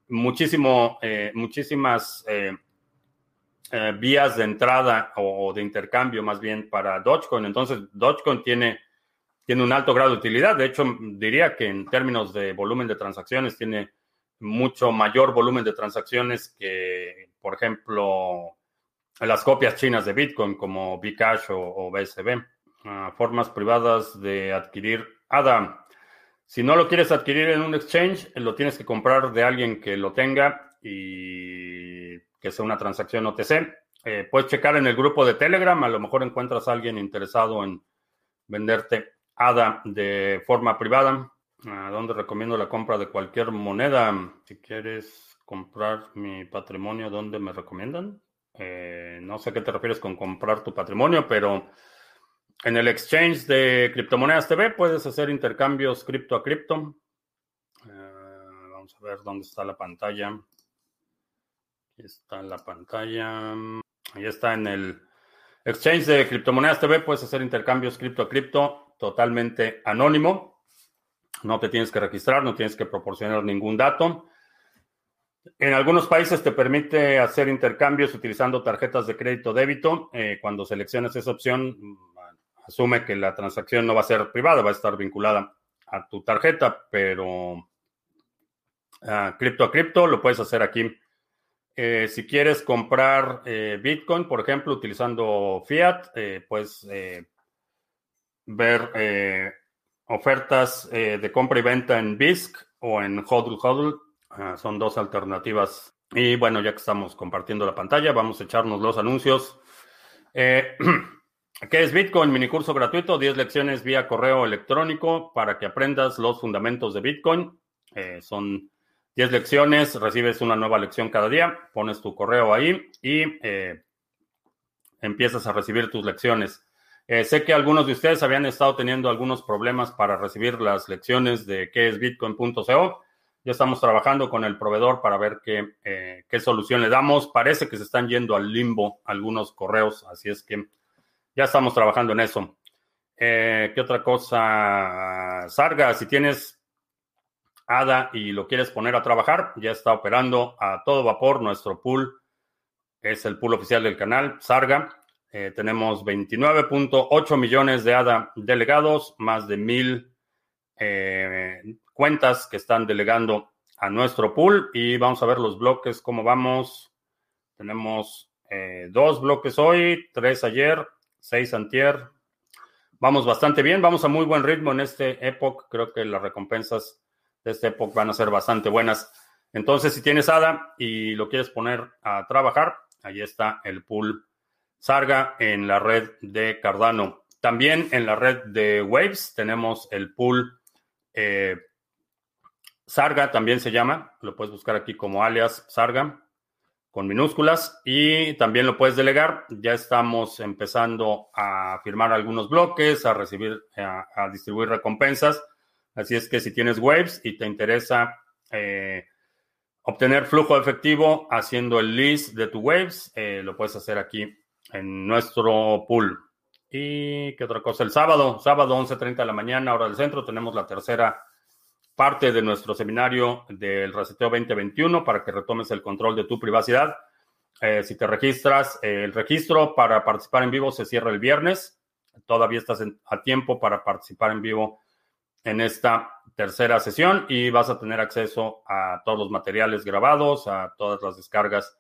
muchísimo, eh, muchísimas eh, eh, vías de entrada o, de intercambio más bien para Dogecoin. Entonces, Dogecoin tiene, tiene un alto grado de utilidad. De hecho, diría que en términos de volumen de transacciones tiene mucho mayor volumen de transacciones que, por ejemplo, las copias chinas de Bitcoin como Bcash o, BSB. Ah, formas privadas de adquirir ADA. Si no lo quieres adquirir en un exchange, lo tienes que comprar de alguien que lo tenga y que sea una transacción OTC. Eh, puedes checar en el grupo de Telegram, a lo mejor encuentras a alguien interesado en venderte ADA de forma privada, a donde recomiendo la compra de cualquier moneda. Si quieres comprar mi patrimonio, ¿dónde me recomiendan? Eh, no sé qué te refieres con comprar tu patrimonio, pero en el exchange de criptomonedas TV puedes hacer intercambios cripto a cripto. Eh, vamos a ver dónde está la pantalla. Está en la pantalla. Ahí está en el exchange de criptomonedas TV. Puedes hacer intercambios cripto a cripto totalmente anónimo. No te tienes que registrar, no tienes que proporcionar ningún dato. En algunos países te permite hacer intercambios utilizando tarjetas de crédito débito. Eh, cuando seleccionas esa opción, asume que la transacción no va a ser privada, va a estar vinculada a tu tarjeta, pero ah, cripto a cripto lo puedes hacer aquí Eh, si quieres comprar eh, Bitcoin, por ejemplo, utilizando Fiat, eh, puedes ver ofertas de compra y venta en BISC o en HODL HODL. Ah, son dos alternativas. Y bueno, ya que estamos compartiendo la pantalla, vamos a echarnos los anuncios. ¿Qué es Bitcoin? Minicurso gratuito, 10 lecciones vía correo electrónico para que aprendas los fundamentos de Bitcoin. son 10 lecciones, recibes una nueva lección cada día, pones tu correo ahí y eh, empiezas a recibir tus lecciones. Eh, sé que algunos de ustedes habían estado teniendo algunos problemas para recibir las lecciones de qué es bitcoin.co. Ya estamos trabajando con el proveedor para ver qué, eh, qué solución le damos. Parece que se están yendo al limbo algunos correos, así es que ya estamos trabajando en eso. ¿Qué otra cosa? Sarga, si tienes ADA y lo quieres poner a trabajar, ya está operando a todo vapor nuestro pool. Es el pool oficial del canal, Sarga. Eh, tenemos 29.8 millones de ADA delegados, más de mil eh, cuentas que están delegando a nuestro pool. Y vamos a ver los bloques, cómo vamos. Tenemos eh, dos bloques hoy, tres ayer, seis antier. Vamos bastante bien, vamos a muy buen ritmo en este Epoch. Creo que las recompensas de esta época van a ser bastante buenas. Entonces, si tienes ADA y lo quieres poner a trabajar, ahí está el pool Sarga en la red de Cardano. También en la red de Waves tenemos el pool eh, Sarga, también se llama. Lo puedes buscar aquí como alias Sarga con minúsculas y también lo puedes delegar. Ya estamos empezando a firmar algunos bloques, a recibir, a distribuir recompensas. Así es que si tienes Waves y te interesa eh, obtener flujo efectivo haciendo el list de tu Waves, eh, lo puedes hacer aquí en nuestro pool. ¿Y qué otra cosa? El sábado, sábado 11.30 de la mañana, hora del centro, tenemos la tercera parte de nuestro seminario del Reseteo 2021 para que retomes el control de tu privacidad. Eh, si te registras, el registro para participar en vivo se cierra el viernes. Todavía estás a tiempo para participar en vivo en esta tercera sesión y vas a tener acceso a todos los materiales grabados, a todas las descargas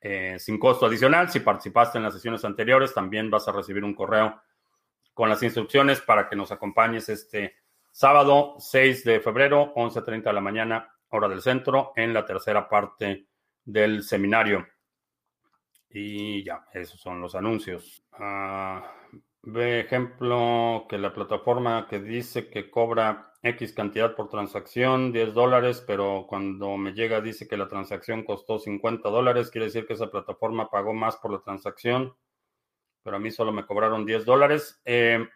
eh, sin costo adicional. Si participaste en las sesiones anteriores, también vas a recibir un correo con las instrucciones para que nos acompañes este sábado 6 de febrero, 11.30 de la mañana, hora del centro, en la tercera parte del seminario. Y ya, esos son los anuncios. Ah, Ve ejemplo que la plataforma que dice que cobra X cantidad por transacción, 10 dólares, pero cuando me llega dice que la transacción costó 50 dólares, quiere decir que esa plataforma pagó más por la transacción, pero a mí solo me cobraron 10 dólares. Eh,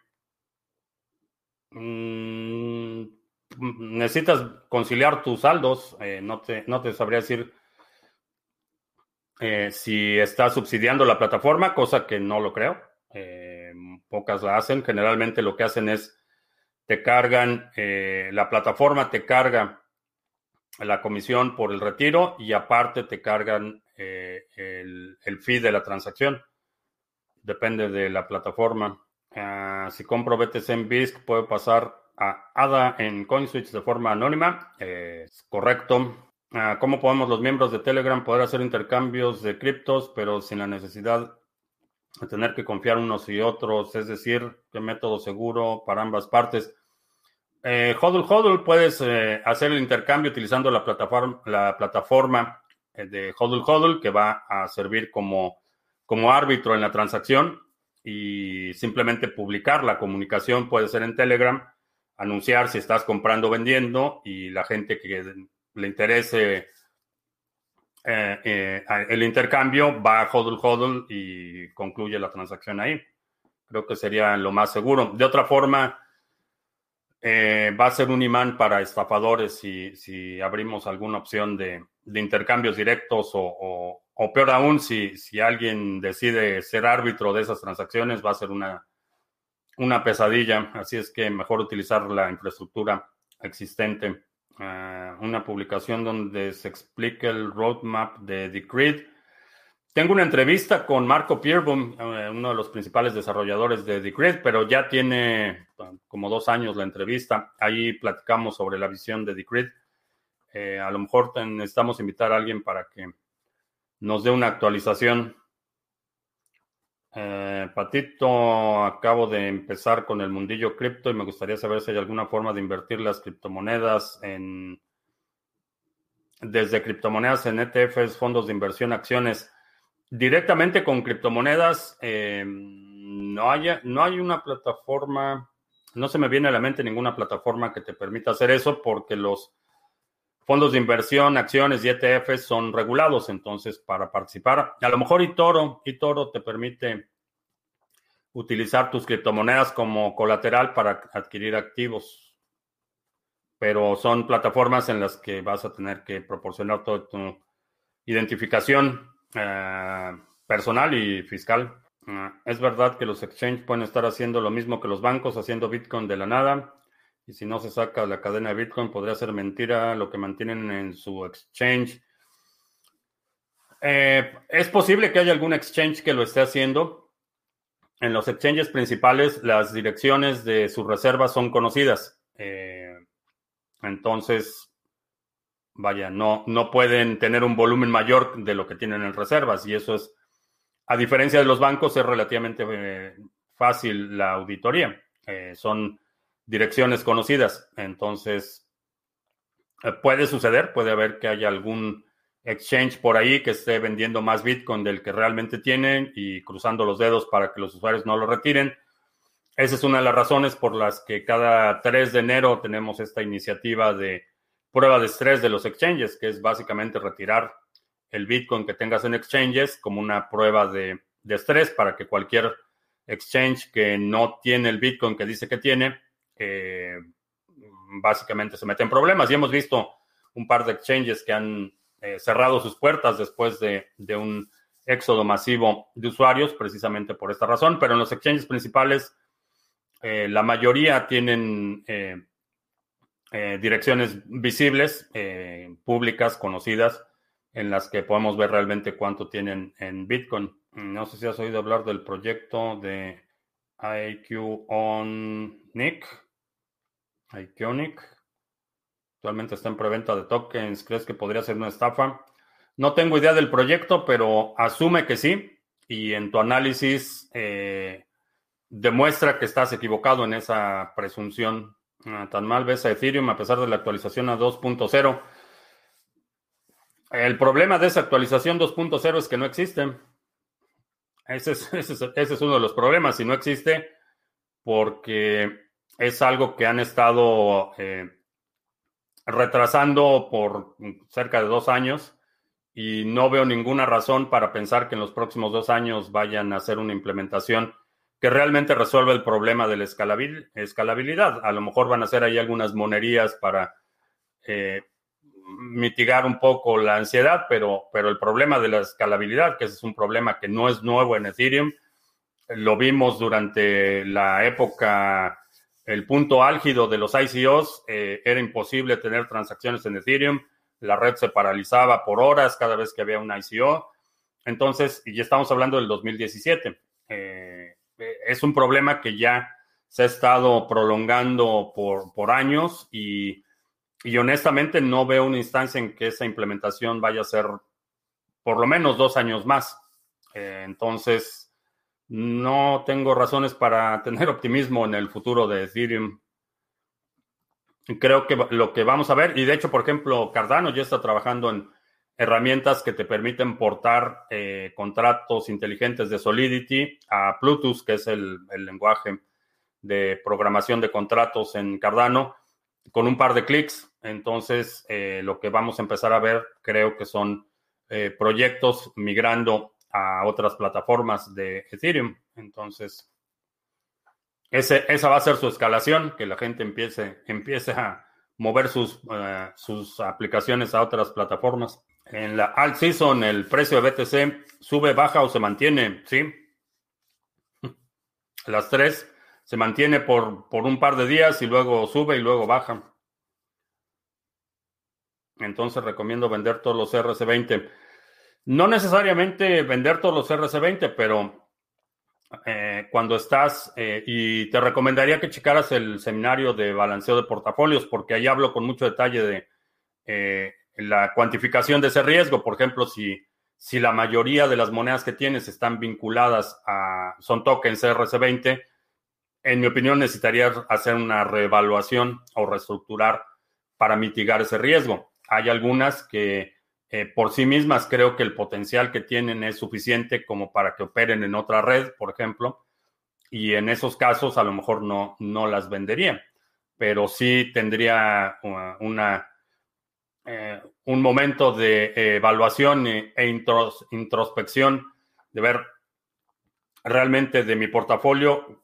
mm, necesitas conciliar tus saldos, eh, no, te, no te sabría decir eh, si está subsidiando la plataforma, cosa que no lo creo. Eh, pocas la hacen. Generalmente lo que hacen es te cargan, eh, la plataforma te carga la comisión por el retiro y aparte te cargan eh, el, fee de la transacción. Depende de la plataforma. Ah, si compro BTC en BISC, puedo pasar a ADA en CoinSwitch de forma anónima. es correcto. Ah, ¿Cómo podemos los miembros de Telegram poder hacer intercambios de criptos, pero sin la necesidad tener que confiar unos y otros, es decir, qué método seguro para ambas partes. Eh, hodl Hodl puedes eh, hacer el intercambio utilizando la plataforma, la plataforma eh, de Hodl Hodl que va a servir como, como árbitro en la transacción y simplemente publicar la comunicación puede ser en Telegram, anunciar si estás comprando o vendiendo y la gente que le interese eh, eh, el intercambio va a hodl hodl y concluye la transacción ahí. Creo que sería lo más seguro. De otra forma, eh, va a ser un imán para estafadores si, si abrimos alguna opción de, intercambios directos o, o, peor aún, si, si alguien decide ser árbitro de esas transacciones, va a ser una, una pesadilla. Así es que mejor utilizar la infraestructura existente. Eh, una publicación donde se explica el roadmap de Decred. Tengo una entrevista con Marco Pierbom, eh, uno de los principales desarrolladores de Decred, pero ya tiene eh, como dos años la entrevista. Ahí platicamos sobre la visión de Decred. a lo mejor necesitamos invitar a alguien para que nos dé una actualización. Eh, Patito, acabo de empezar con el mundillo cripto y me gustaría saber si hay alguna forma de invertir las criptomonedas en desde criptomonedas en ETFs, fondos de inversión, acciones. Directamente con criptomonedas, eh, no, hay, no hay una plataforma, no se me viene a la mente ninguna plataforma que te permita hacer eso porque los fondos de inversión, acciones y ETFs son regulados. Entonces, para participar, a lo mejor eToro, eToro te permite utilizar tus criptomonedas como colateral para adquirir activos. Pero son plataformas en las que vas a tener que proporcionar toda tu identificación eh, personal y fiscal. Eh, es verdad que los exchanges pueden estar haciendo lo mismo que los bancos, haciendo Bitcoin de la nada. Y si no se saca la cadena de Bitcoin, podría ser mentira lo que mantienen en su exchange. Eh, es posible que haya algún exchange que lo esté haciendo. En los exchanges principales, las direcciones de sus reservas son conocidas. Eh, entonces, vaya, no, no pueden tener un volumen mayor de lo que tienen en reservas. Y eso es, a diferencia de los bancos, es relativamente eh, fácil la auditoría. son direcciones conocidas. Entonces, eh, puede suceder, puede haber que haya algún exchange por ahí que esté vendiendo más Bitcoin del que realmente tienen y cruzando los dedos para que los usuarios no lo retiren. Esa es una de las razones por las que cada 3 de enero tenemos esta iniciativa de prueba de estrés de los exchanges, que es básicamente retirar el Bitcoin que tengas en exchanges como una prueba de, de estrés para que cualquier exchange que no tiene el Bitcoin que dice que tiene eh, básicamente se mete en problemas. Y hemos visto un par de exchanges que han eh, cerrado sus puertas después de, un éxodo masivo de usuarios, precisamente por esta razón. Pero en los exchanges principales, eh, la mayoría tienen direcciones visibles, públicas, conocidas, en las que podemos ver realmente cuánto tienen en Bitcoin. No sé si has oído hablar del proyecto de IQ on Nick. Iconic. Actualmente está en preventa de tokens. ¿Crees que podría ser una estafa? No tengo idea del proyecto, pero asume que sí. Y en tu análisis eh, demuestra que estás equivocado en esa presunción. Ah, tan mal ves a Ethereum a pesar de la actualización a 2.0. El problema de esa actualización 2.0 es que no existe. Ese es, ese es uno de los problemas. Si no existe, porque es algo que han estado eh, retrasando por cerca de dos años y no veo ninguna razón para pensar que en los próximos dos años vayan a hacer una implementación que realmente resuelva el problema de la escalabilidad. A lo mejor van a hacer ahí algunas monerías para eh, mitigar un poco la ansiedad, pero, pero el problema de la escalabilidad, que es un problema que no es nuevo en Ethereum, lo vimos durante la época el punto álgido de los ICOs eh, era imposible tener transacciones en Ethereum, la red se paralizaba por horas cada vez que había un ICO. Entonces, y estamos hablando del 2017. Eh, es un problema que ya se ha estado prolongando por, por años y, honestamente no veo una instancia en que esa implementación vaya a ser por lo menos dos años más. Eh, entonces, no tengo razones para tener optimismo en el futuro de Ethereum. Creo que lo que vamos a ver, y de hecho, por ejemplo, Cardano ya está trabajando en herramientas que te permiten portar eh, contratos inteligentes de Solidity a Plutus, que es el, lenguaje de programación de contratos en Cardano, con un par de clics. Entonces, eh, lo que vamos a empezar a ver, creo que son eh, proyectos migrando a otras plataformas de Ethereum. Entonces, ese, esa va a ser su escalación, que la gente empiece, empiece a mover sus, eh, sus aplicaciones a otras plataformas. En la alt season, el precio de BTC sube, baja o se mantiene, ¿sí? Las tres se mantiene por, por un par de días y luego sube y luego baja. Entonces recomiendo vender todos los RC20. No necesariamente vender todos los RC20, pero eh, cuando estás, eh, y te recomendaría que checaras el seminario de balanceo de portafolios, porque ahí hablo con mucho detalle de eh, la cuantificación de ese riesgo. Por ejemplo, si, si la mayoría de las monedas que tienes están vinculadas a, son tokens RC20, en mi opinión necesitaría hacer una reevaluación o reestructurar para mitigar ese riesgo. Hay algunas que eh, por sí mismas creo que el potencial que tienen es suficiente como para que operen en otra red, por ejemplo, y en esos casos a lo mejor no, no las vendería, pero sí tendría uh, una, eh, un momento de evaluación e, introspección de ver realmente de mi portafolio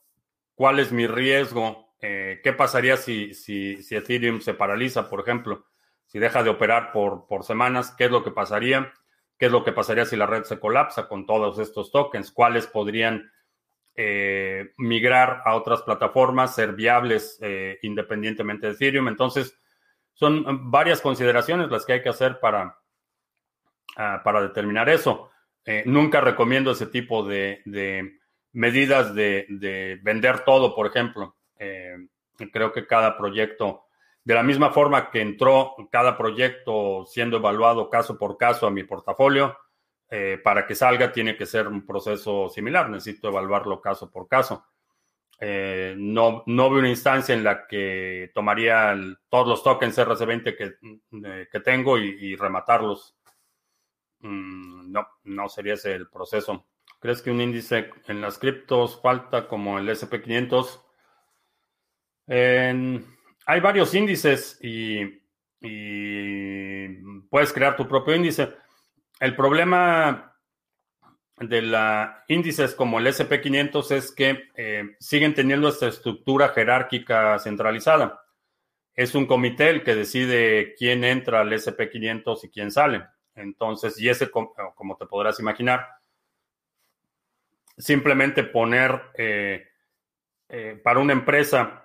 cuál es mi riesgo, eh, qué pasaría si, si, si Ethereum se paraliza, por ejemplo si deja de operar por, por semanas, ¿qué es lo que pasaría? ¿Qué es lo que pasaría si la red se colapsa con todos estos tokens? ¿Cuáles podrían eh, migrar a otras plataformas, ser viables eh, independientemente de Ethereum? Entonces, son varias consideraciones las que hay que hacer para, ah, para determinar eso. Eh, nunca recomiendo ese tipo de, de medidas de, de, vender todo, por ejemplo. creo que cada proyecto de la misma forma que entró cada proyecto siendo evaluado caso por caso a mi portafolio, eh, para que salga tiene que ser un proceso similar. Necesito evaluarlo caso por caso. Eh, no, no veo una instancia en la que tomaría todos los tokens RC20 que, eh, que tengo y, rematarlos. Mm, no, no sería ese el proceso. ¿Crees que un índice en las criptos falta como el SP500? En, hay varios índices y, puedes crear tu propio índice. El problema de los índices como el SP500 es que eh, siguen teniendo esta estructura jerárquica centralizada. Es un comité el que decide quién entra al SP500 y quién sale. Entonces, y ese, como te podrás imaginar, simplemente poner eh, eh, para una empresa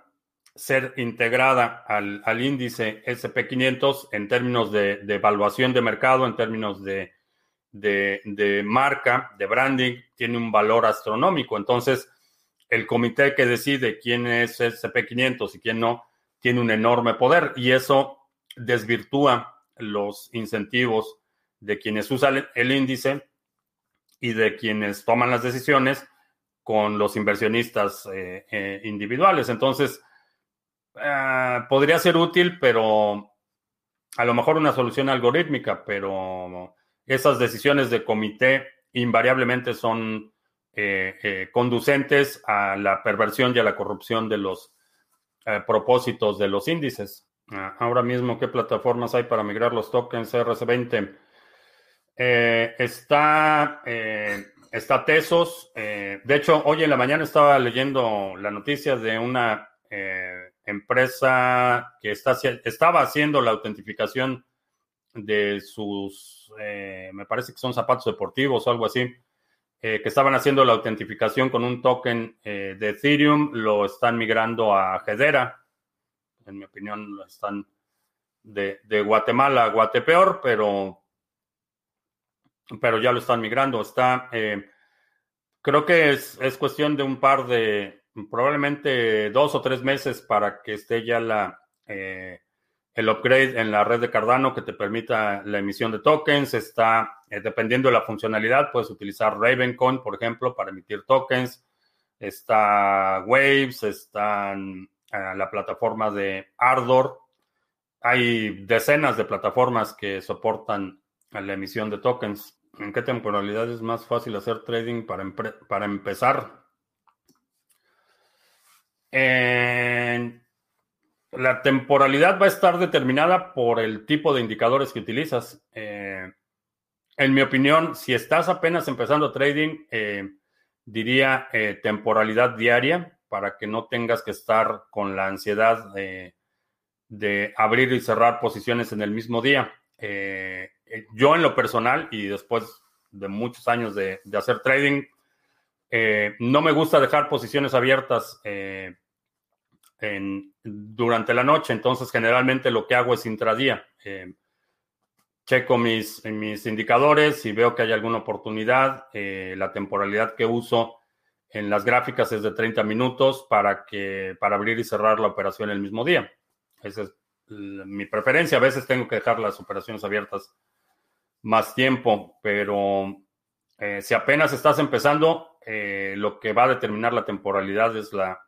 ser integrada al, índice SP500 en términos de, evaluación de mercado, en términos de, de, marca, de branding, tiene un valor astronómico. Entonces, el comité que decide quién es SP500 y quién no, tiene un enorme poder y eso desvirtúa los incentivos de quienes usan el índice y de quienes toman las decisiones con los inversionistas eh, eh, individuales. Entonces, Ah, podría ser útil, pero a lo mejor una solución algorítmica, pero esas decisiones de comité invariablemente son eh, eh, conducentes a la perversión y a la corrupción de los eh, propósitos de los índices. Ah, ahora mismo, ¿qué plataformas hay para migrar los tokens RC20? está, está Tesos. de hecho, hoy en la mañana estaba leyendo la noticia de una empresa que está, estaba haciendo la autentificación de sus, eh, me parece que son zapatos deportivos o algo así, eh, que estaban haciendo la autentificación con un token eh, de Ethereum, lo están migrando a Hedera. En mi opinión, lo están de, Guatemala a Guatepeor, pero, pero ya lo están migrando. Está, creo que es, es cuestión de un par de, probablemente dos o tres meses para que esté ya la, eh, el upgrade en la red de Cardano que te permita la emisión de tokens. Está, eh, dependiendo de la funcionalidad, puedes utilizar Ravencoin, por ejemplo, para emitir tokens. Está Waves, está eh, la plataforma de Ardor. Hay decenas de plataformas que soportan la emisión de tokens. ¿En qué temporalidad es más fácil hacer trading para, para empezar? La temporalidad va a estar determinada por el tipo de indicadores que utilizas. Eh, en mi opinión, si estás apenas empezando trading, eh, diría eh, temporalidad diaria para que no tengas que estar con la ansiedad de, abrir y cerrar posiciones en el mismo día. yo en lo personal y después de muchos años de hacer trading, eh, no me gusta dejar posiciones abiertas eh, durante la noche, entonces generalmente lo que hago es intradía. Eh, checo mis, mis indicadores y veo que hay alguna oportunidad. la temporalidad que uso en las gráficas es de 30 minutos para, que, para abrir y cerrar la operación el mismo día. Esa es mi preferencia. A veces tengo que dejar las operaciones abiertas más tiempo, pero si apenas estás empezando, eh, lo que va a determinar la temporalidad es la,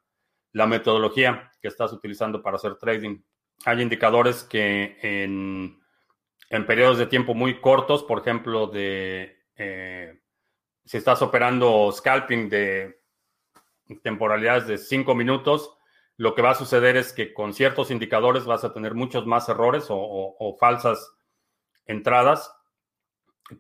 la, metodología que estás utilizando para hacer trading. Hay indicadores que en, en periodos de tiempo muy cortos, por ejemplo, de eh, si estás operando scalping de temporalidades de 5 minutos, lo que va a suceder es que con ciertos indicadores vas a tener muchos más errores o, falsas entradas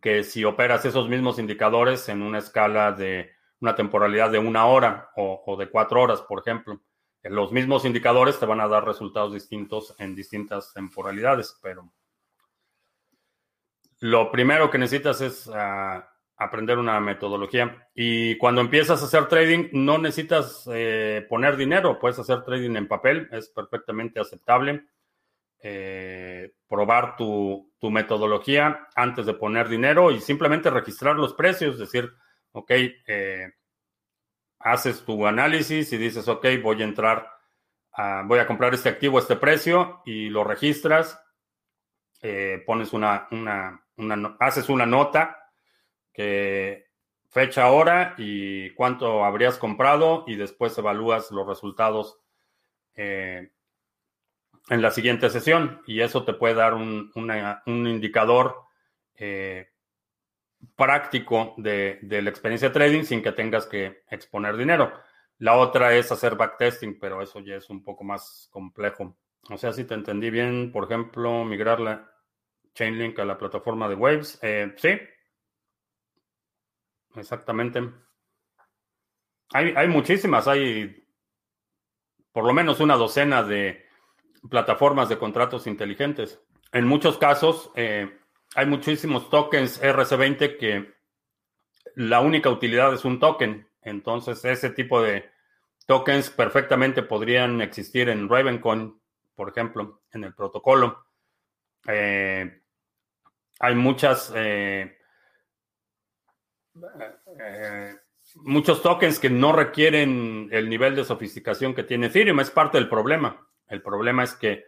que si operas esos mismos indicadores en una escala de una temporalidad de una hora o, de cuatro horas, por ejemplo. Los mismos indicadores te van a dar resultados distintos en distintas temporalidades, pero lo primero que necesitas es ah, aprender una metodología. Y cuando empiezas a hacer trading, no necesitas eh, poner dinero, puedes hacer trading en papel, es perfectamente aceptable. Eh, probar tu, metodología antes de poner dinero y simplemente registrar los precios, decir, ok, eh, haces tu análisis y dices, ok, voy a entrar, voy a comprar este activo a este precio y lo registras, pones una, una, haces una nota que fecha, hora y cuánto habrías comprado y después evalúas los resultados eh, en la siguiente sesión. Y eso te puede dar un, indicador eh, práctico de, de, la experiencia trading sin que tengas que exponer dinero. La otra es hacer backtesting, pero eso ya es un poco más complejo. O sea, si te entendí bien, por ejemplo, migrar la Chainlink a la plataforma de Waves. Eh, sí, Exactamente. Hay, hay muchísimas, hay por lo menos una docena de plataformas de contratos inteligentes. En muchos casos, eh, hay muchísimos tokens RC20 que la única utilidad es un token. Entonces, ese tipo de tokens perfectamente podrían existir en Ravencoin, por ejemplo, en el protocolo. Eh, hay muchas eh, eh, muchos tokens que no requieren el nivel de sofisticación que tiene Ethereum. Es parte del problema. El problema es que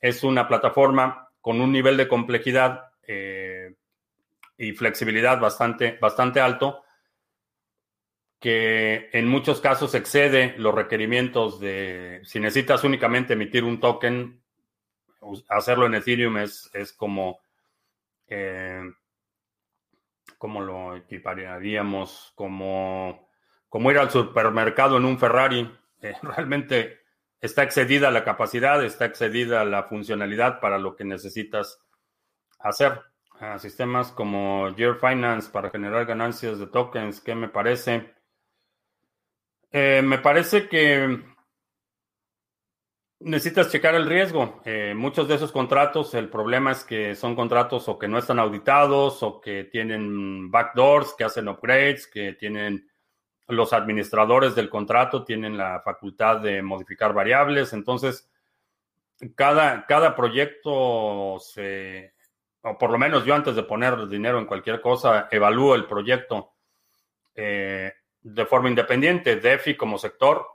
es una plataforma con un nivel de complejidad eh, y flexibilidad bastante, bastante alto que en muchos casos excede los requerimientos de, si necesitas únicamente emitir un token, hacerlo en Ethereum es, es como eh, ¿cómo lo equipararíamos? Como, como ir al supermercado en un Ferrari. Eh, realmente está excedida la capacidad, está excedida la funcionalidad para lo que necesitas hacer. sistemas como Year Finance para generar ganancias de tokens, ¿qué me parece? Eh, me parece que necesitas checar el riesgo. Eh, muchos de esos contratos, el problema es que son contratos o que no están auditados o que tienen backdoors, que hacen upgrades, que tienen los administradores del contrato, tienen la facultad de modificar variables. Entonces, cada, cada proyecto se, o por lo menos yo antes de poner dinero en cualquier cosa, evalúo el proyecto eh, de forma independiente. DeFi como sector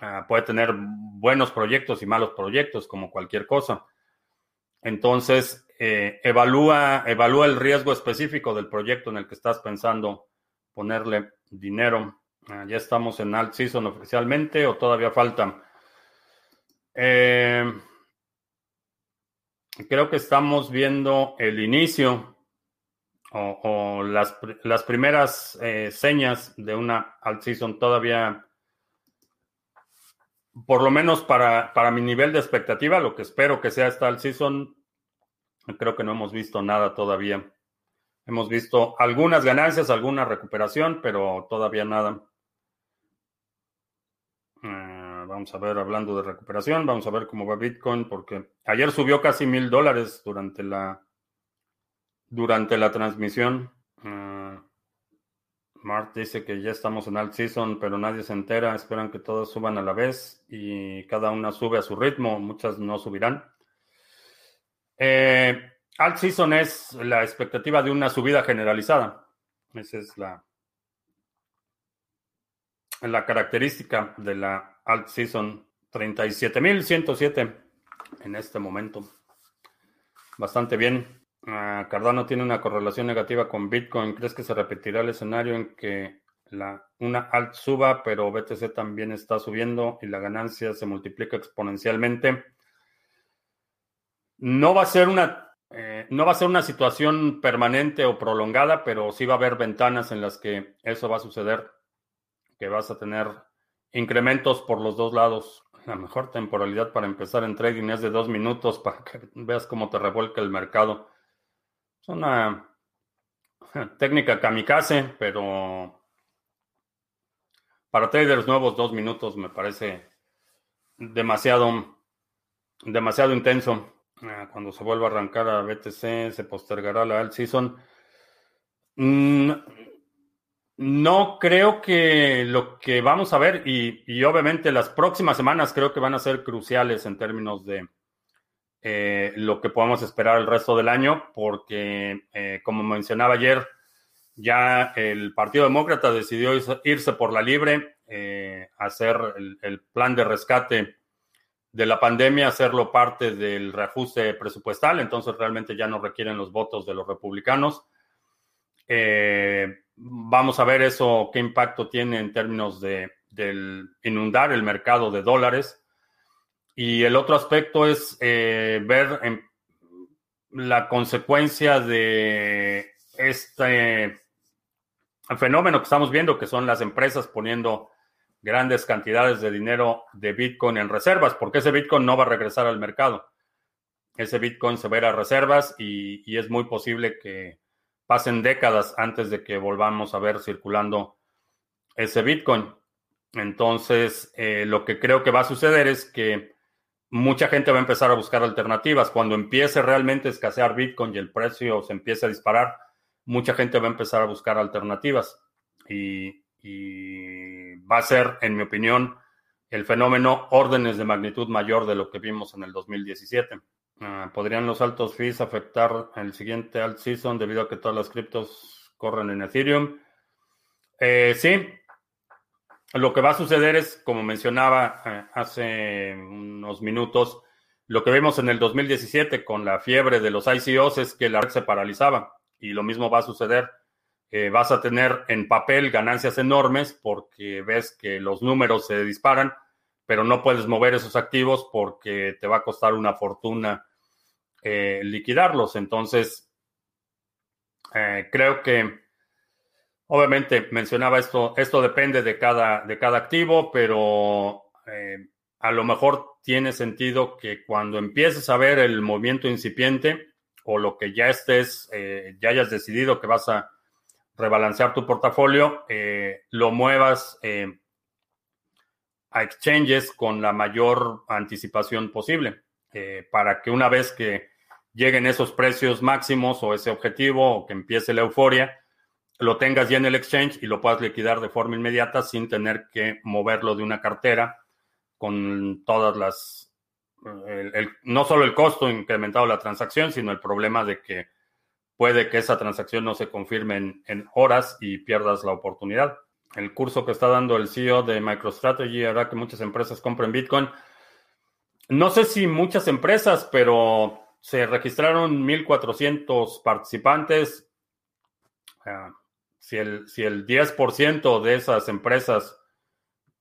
Ah, puede tener buenos proyectos y malos proyectos, como cualquier cosa. Entonces, eh, evalúa, evalúa el riesgo específico del proyecto en el que estás pensando ponerle dinero. Ah, ya estamos en alt season oficialmente o todavía falta. Eh, creo que estamos viendo el inicio o, las, las, primeras eh, señas de una alt season todavía por lo menos para, para mi nivel de expectativa, lo que espero que sea esta el season, creo que no hemos visto nada todavía. Hemos visto algunas ganancias, alguna recuperación, pero todavía nada. Eh, vamos a ver, hablando de recuperación, vamos a ver cómo va Bitcoin, porque ayer subió casi mil dólares durante la, durante la transmisión. Eh, Mart dice que ya estamos en alt season, pero nadie se entera. Esperan que todos suban a la vez y cada una sube a su ritmo. Muchas no subirán. Eh, alt season es la expectativa de una subida generalizada. Esa es la, la característica de la alt season 37.107 en este momento. Bastante bien. Ah, Cardano tiene una correlación negativa con Bitcoin. ¿Crees que se repetirá el escenario en que la, una alt suba, pero BTC también está subiendo y la ganancia se multiplica exponencialmente? No va a ser una, eh, no va a ser una situación permanente o prolongada, pero sí va a haber ventanas en las que eso va a suceder, que vas a tener incrementos por los dos lados. La mejor temporalidad para empezar en trading es de dos minutos para que veas cómo te revuelca el mercado. Es una técnica kamikaze, pero para traders nuevos dos minutos me parece demasiado, demasiado intenso. Ah, cuando se vuelva a arrancar a BTC, se postergará la alt season. No creo que lo que vamos a ver, y, obviamente las próximas semanas creo que van a ser cruciales en términos de eh, lo que podamos esperar el resto del año, porque eh, como mencionaba ayer, ya el Partido Demócrata decidió irse por la libre, eh, hacer el, plan de rescate de la pandemia, hacerlo parte del reajuste presupuestal, entonces realmente ya no requieren los votos de los republicanos. Vamos a ver eso, qué impacto tiene en términos de inundar el mercado de dólares. Y el otro aspecto es eh, ver la consecuencia de este fenómeno que estamos viendo, que son las empresas poniendo grandes cantidades de dinero de Bitcoin en reservas, porque ese Bitcoin no va a regresar al mercado. Ese Bitcoin se verá a reservas y, es muy posible que pasen décadas antes de que volvamos a ver circulando ese Bitcoin. Entonces, eh, lo que creo que va a suceder es que mucha gente va a empezar a buscar alternativas. Cuando empiece realmente a escasear Bitcoin y el precio se empiece a disparar, mucha gente va a empezar a buscar alternativas. Y, va a ser, en mi opinión, el fenómeno órdenes de magnitud mayor de lo que vimos en el 2017. Ah, ¿Podrían los altos fees afectar el siguiente alt season debido a que todas las criptos corren en Ethereum? Eh, sí, lo que va a suceder es, como mencionaba eh, hace unos minutos, lo que vimos en el 2017 con la fiebre de los ICOs es que la red se paralizaba y lo mismo va a suceder. Eh, vas a tener en papel ganancias enormes porque ves que los números se disparan, pero no puedes mover esos activos porque te va a costar una fortuna eh, liquidarlos. Entonces, creo que Obviamente mencionaba esto, esto depende de cada, de cada activo, pero eh, a lo mejor tiene sentido que cuando empieces a ver el movimiento incipiente o lo que ya estés, eh, ya hayas decidido que vas a rebalancear tu portafolio, eh, lo muevas a exchanges con la mayor anticipación posible, para que una vez que lleguen esos precios máximos o ese objetivo o que empiece la euforia, lo tengas ya en el exchange y lo puedas liquidar de forma inmediata sin tener que moverlo de una cartera con todas las, el, no solo el costo incrementado de la transacción, sino el problema de que puede que esa transacción no se confirme en, en horas y pierdas la oportunidad. El curso que está dando el CEO de MicroStrategy hará que muchas empresas compren Bitcoin. No sé si muchas empresas, pero se registraron 1.400 participantes si el, si el 10% de esas empresas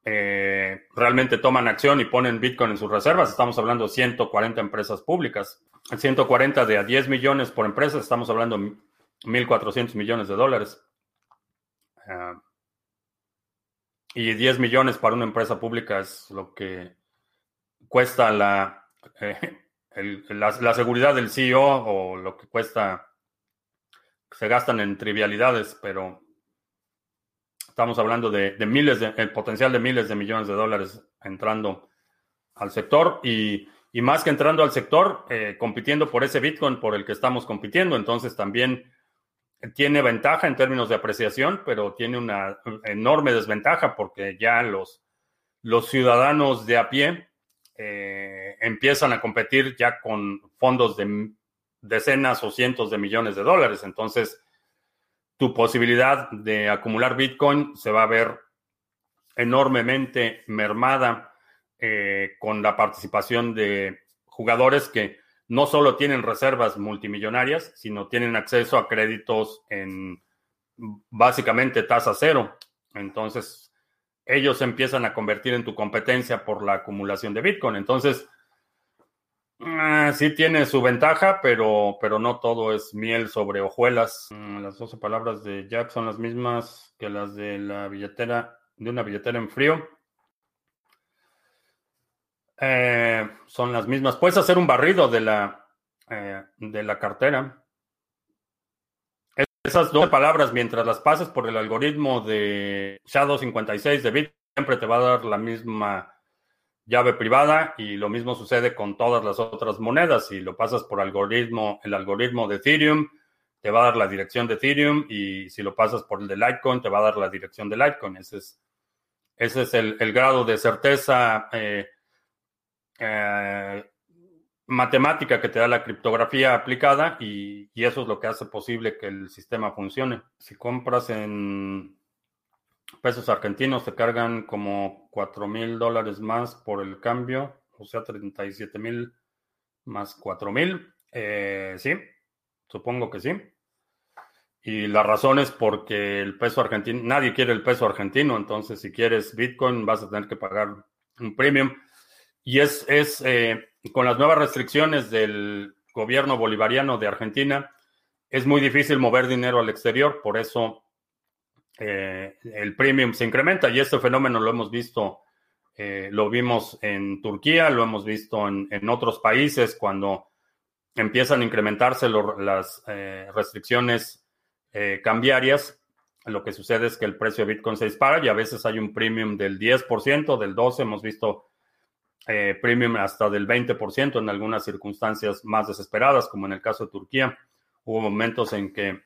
eh, realmente toman acción y ponen Bitcoin en sus reservas, estamos hablando de 140 empresas públicas. 140 de a 10 millones por empresa, estamos hablando de 1.400 millones de dólares. Ah, y 10 millones para una empresa pública es lo que cuesta la, eh, la seguridad del CEO o lo que cuesta se gastan en trivialidades, pero estamos hablando de, miles de, el potencial de miles de millones de dólares entrando al sector y, más que entrando al sector, eh, compitiendo por ese Bitcoin por el que estamos compitiendo. Entonces también tiene ventaja en términos de apreciación, pero tiene una enorme desventaja porque ya los, los ciudadanos de a pie eh, empiezan a competir ya con fondos de decenas o cientos de millones de dólares. Entonces, tu posibilidad de acumular Bitcoin se va a ver enormemente mermada eh, con la participación de jugadores que no solo tienen reservas multimillonarias, sino tienen acceso a créditos en básicamente tasa cero. Entonces, ellos empiezan a convertir en tu competencia por la acumulación de Bitcoin. Entonces, ah, sí tiene su ventaja, pero, pero no todo es miel sobre hojuelas. Mm, las 12 palabras de Jack son las mismas que las de la billetera, de una billetera en frío. Eh, son las mismas. Puedes hacer un barrido de la, eh, de la cartera. Esas dos palabras, mientras las pases por el algoritmo de Shadow56 de Bitcoin, siempre te va a dar la misma llave privada y lo mismo sucede con todas las otras monedas. Si lo pasas por algoritmo, el algoritmo de Ethereum, te va a dar la dirección de Ethereum y si lo pasas por el de Litecoin, te va a dar la dirección de Litecoin. Ese es, ese es el, grado de certeza eh, eh, matemática que te da la criptografía aplicada y, eso es lo que hace posible que el sistema funcione. Si compras en pesos argentinos te cargan como 4 mil dólares más por el cambio, o sea, 37 mil más 4 mil. Eh, sí, supongo que sí. Y la razón es porque el peso argentino, nadie quiere el peso argentino, entonces si quieres Bitcoin vas a tener que pagar un premium. Y es, es eh, con las nuevas restricciones del gobierno bolivariano de Argentina, es muy difícil mover dinero al exterior, por eso eh, el premium se incrementa y este fenómeno lo hemos visto, eh, lo vimos en Turquía, lo hemos visto en, otros países cuando empiezan a incrementarse las eh, restricciones cambiarias. Lo que sucede es que el precio de Bitcoin se dispara y a veces hay un premium del 10%, del 12%, hemos visto eh, premium hasta del 20% en algunas circunstancias más desesperadas, como en el caso de Turquía. Hubo momentos en que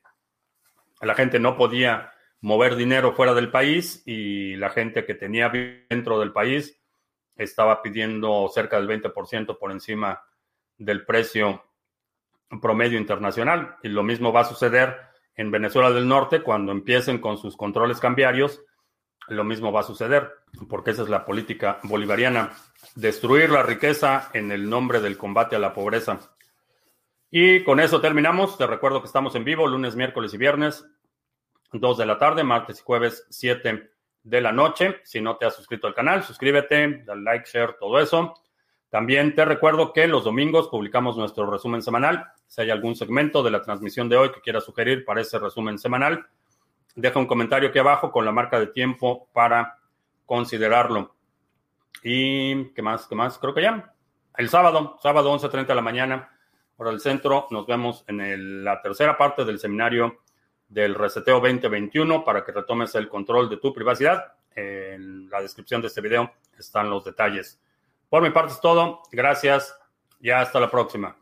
la gente no podía mover dinero fuera del país y la gente que tenía dentro del país estaba pidiendo cerca del 20% por encima del precio promedio internacional. Y lo mismo va a suceder en Venezuela del Norte cuando empiecen con sus controles cambiarios lo mismo va a suceder, porque esa es la política bolivariana, destruir la riqueza en el nombre del combate a la pobreza. Y con eso terminamos. Te recuerdo que estamos en vivo lunes, miércoles y viernes, 2 de la tarde, martes y jueves, 7 de la noche. Si no te has suscrito al canal, suscríbete, dale like, share, todo eso. También te recuerdo que los domingos publicamos nuestro resumen semanal. Si hay algún segmento de la transmisión de hoy que quieras sugerir para ese resumen semanal, deja un comentario aquí abajo con la marca de tiempo para considerarlo. Y qué más, qué más, creo que ya. El sábado, sábado 11.30 de la mañana, por el centro, nos vemos en la tercera parte del seminario del Reseteo 2021 para que retomes el control de tu privacidad. En la descripción de este video están los detalles. Por mi parte es todo. Gracias y hasta la próxima.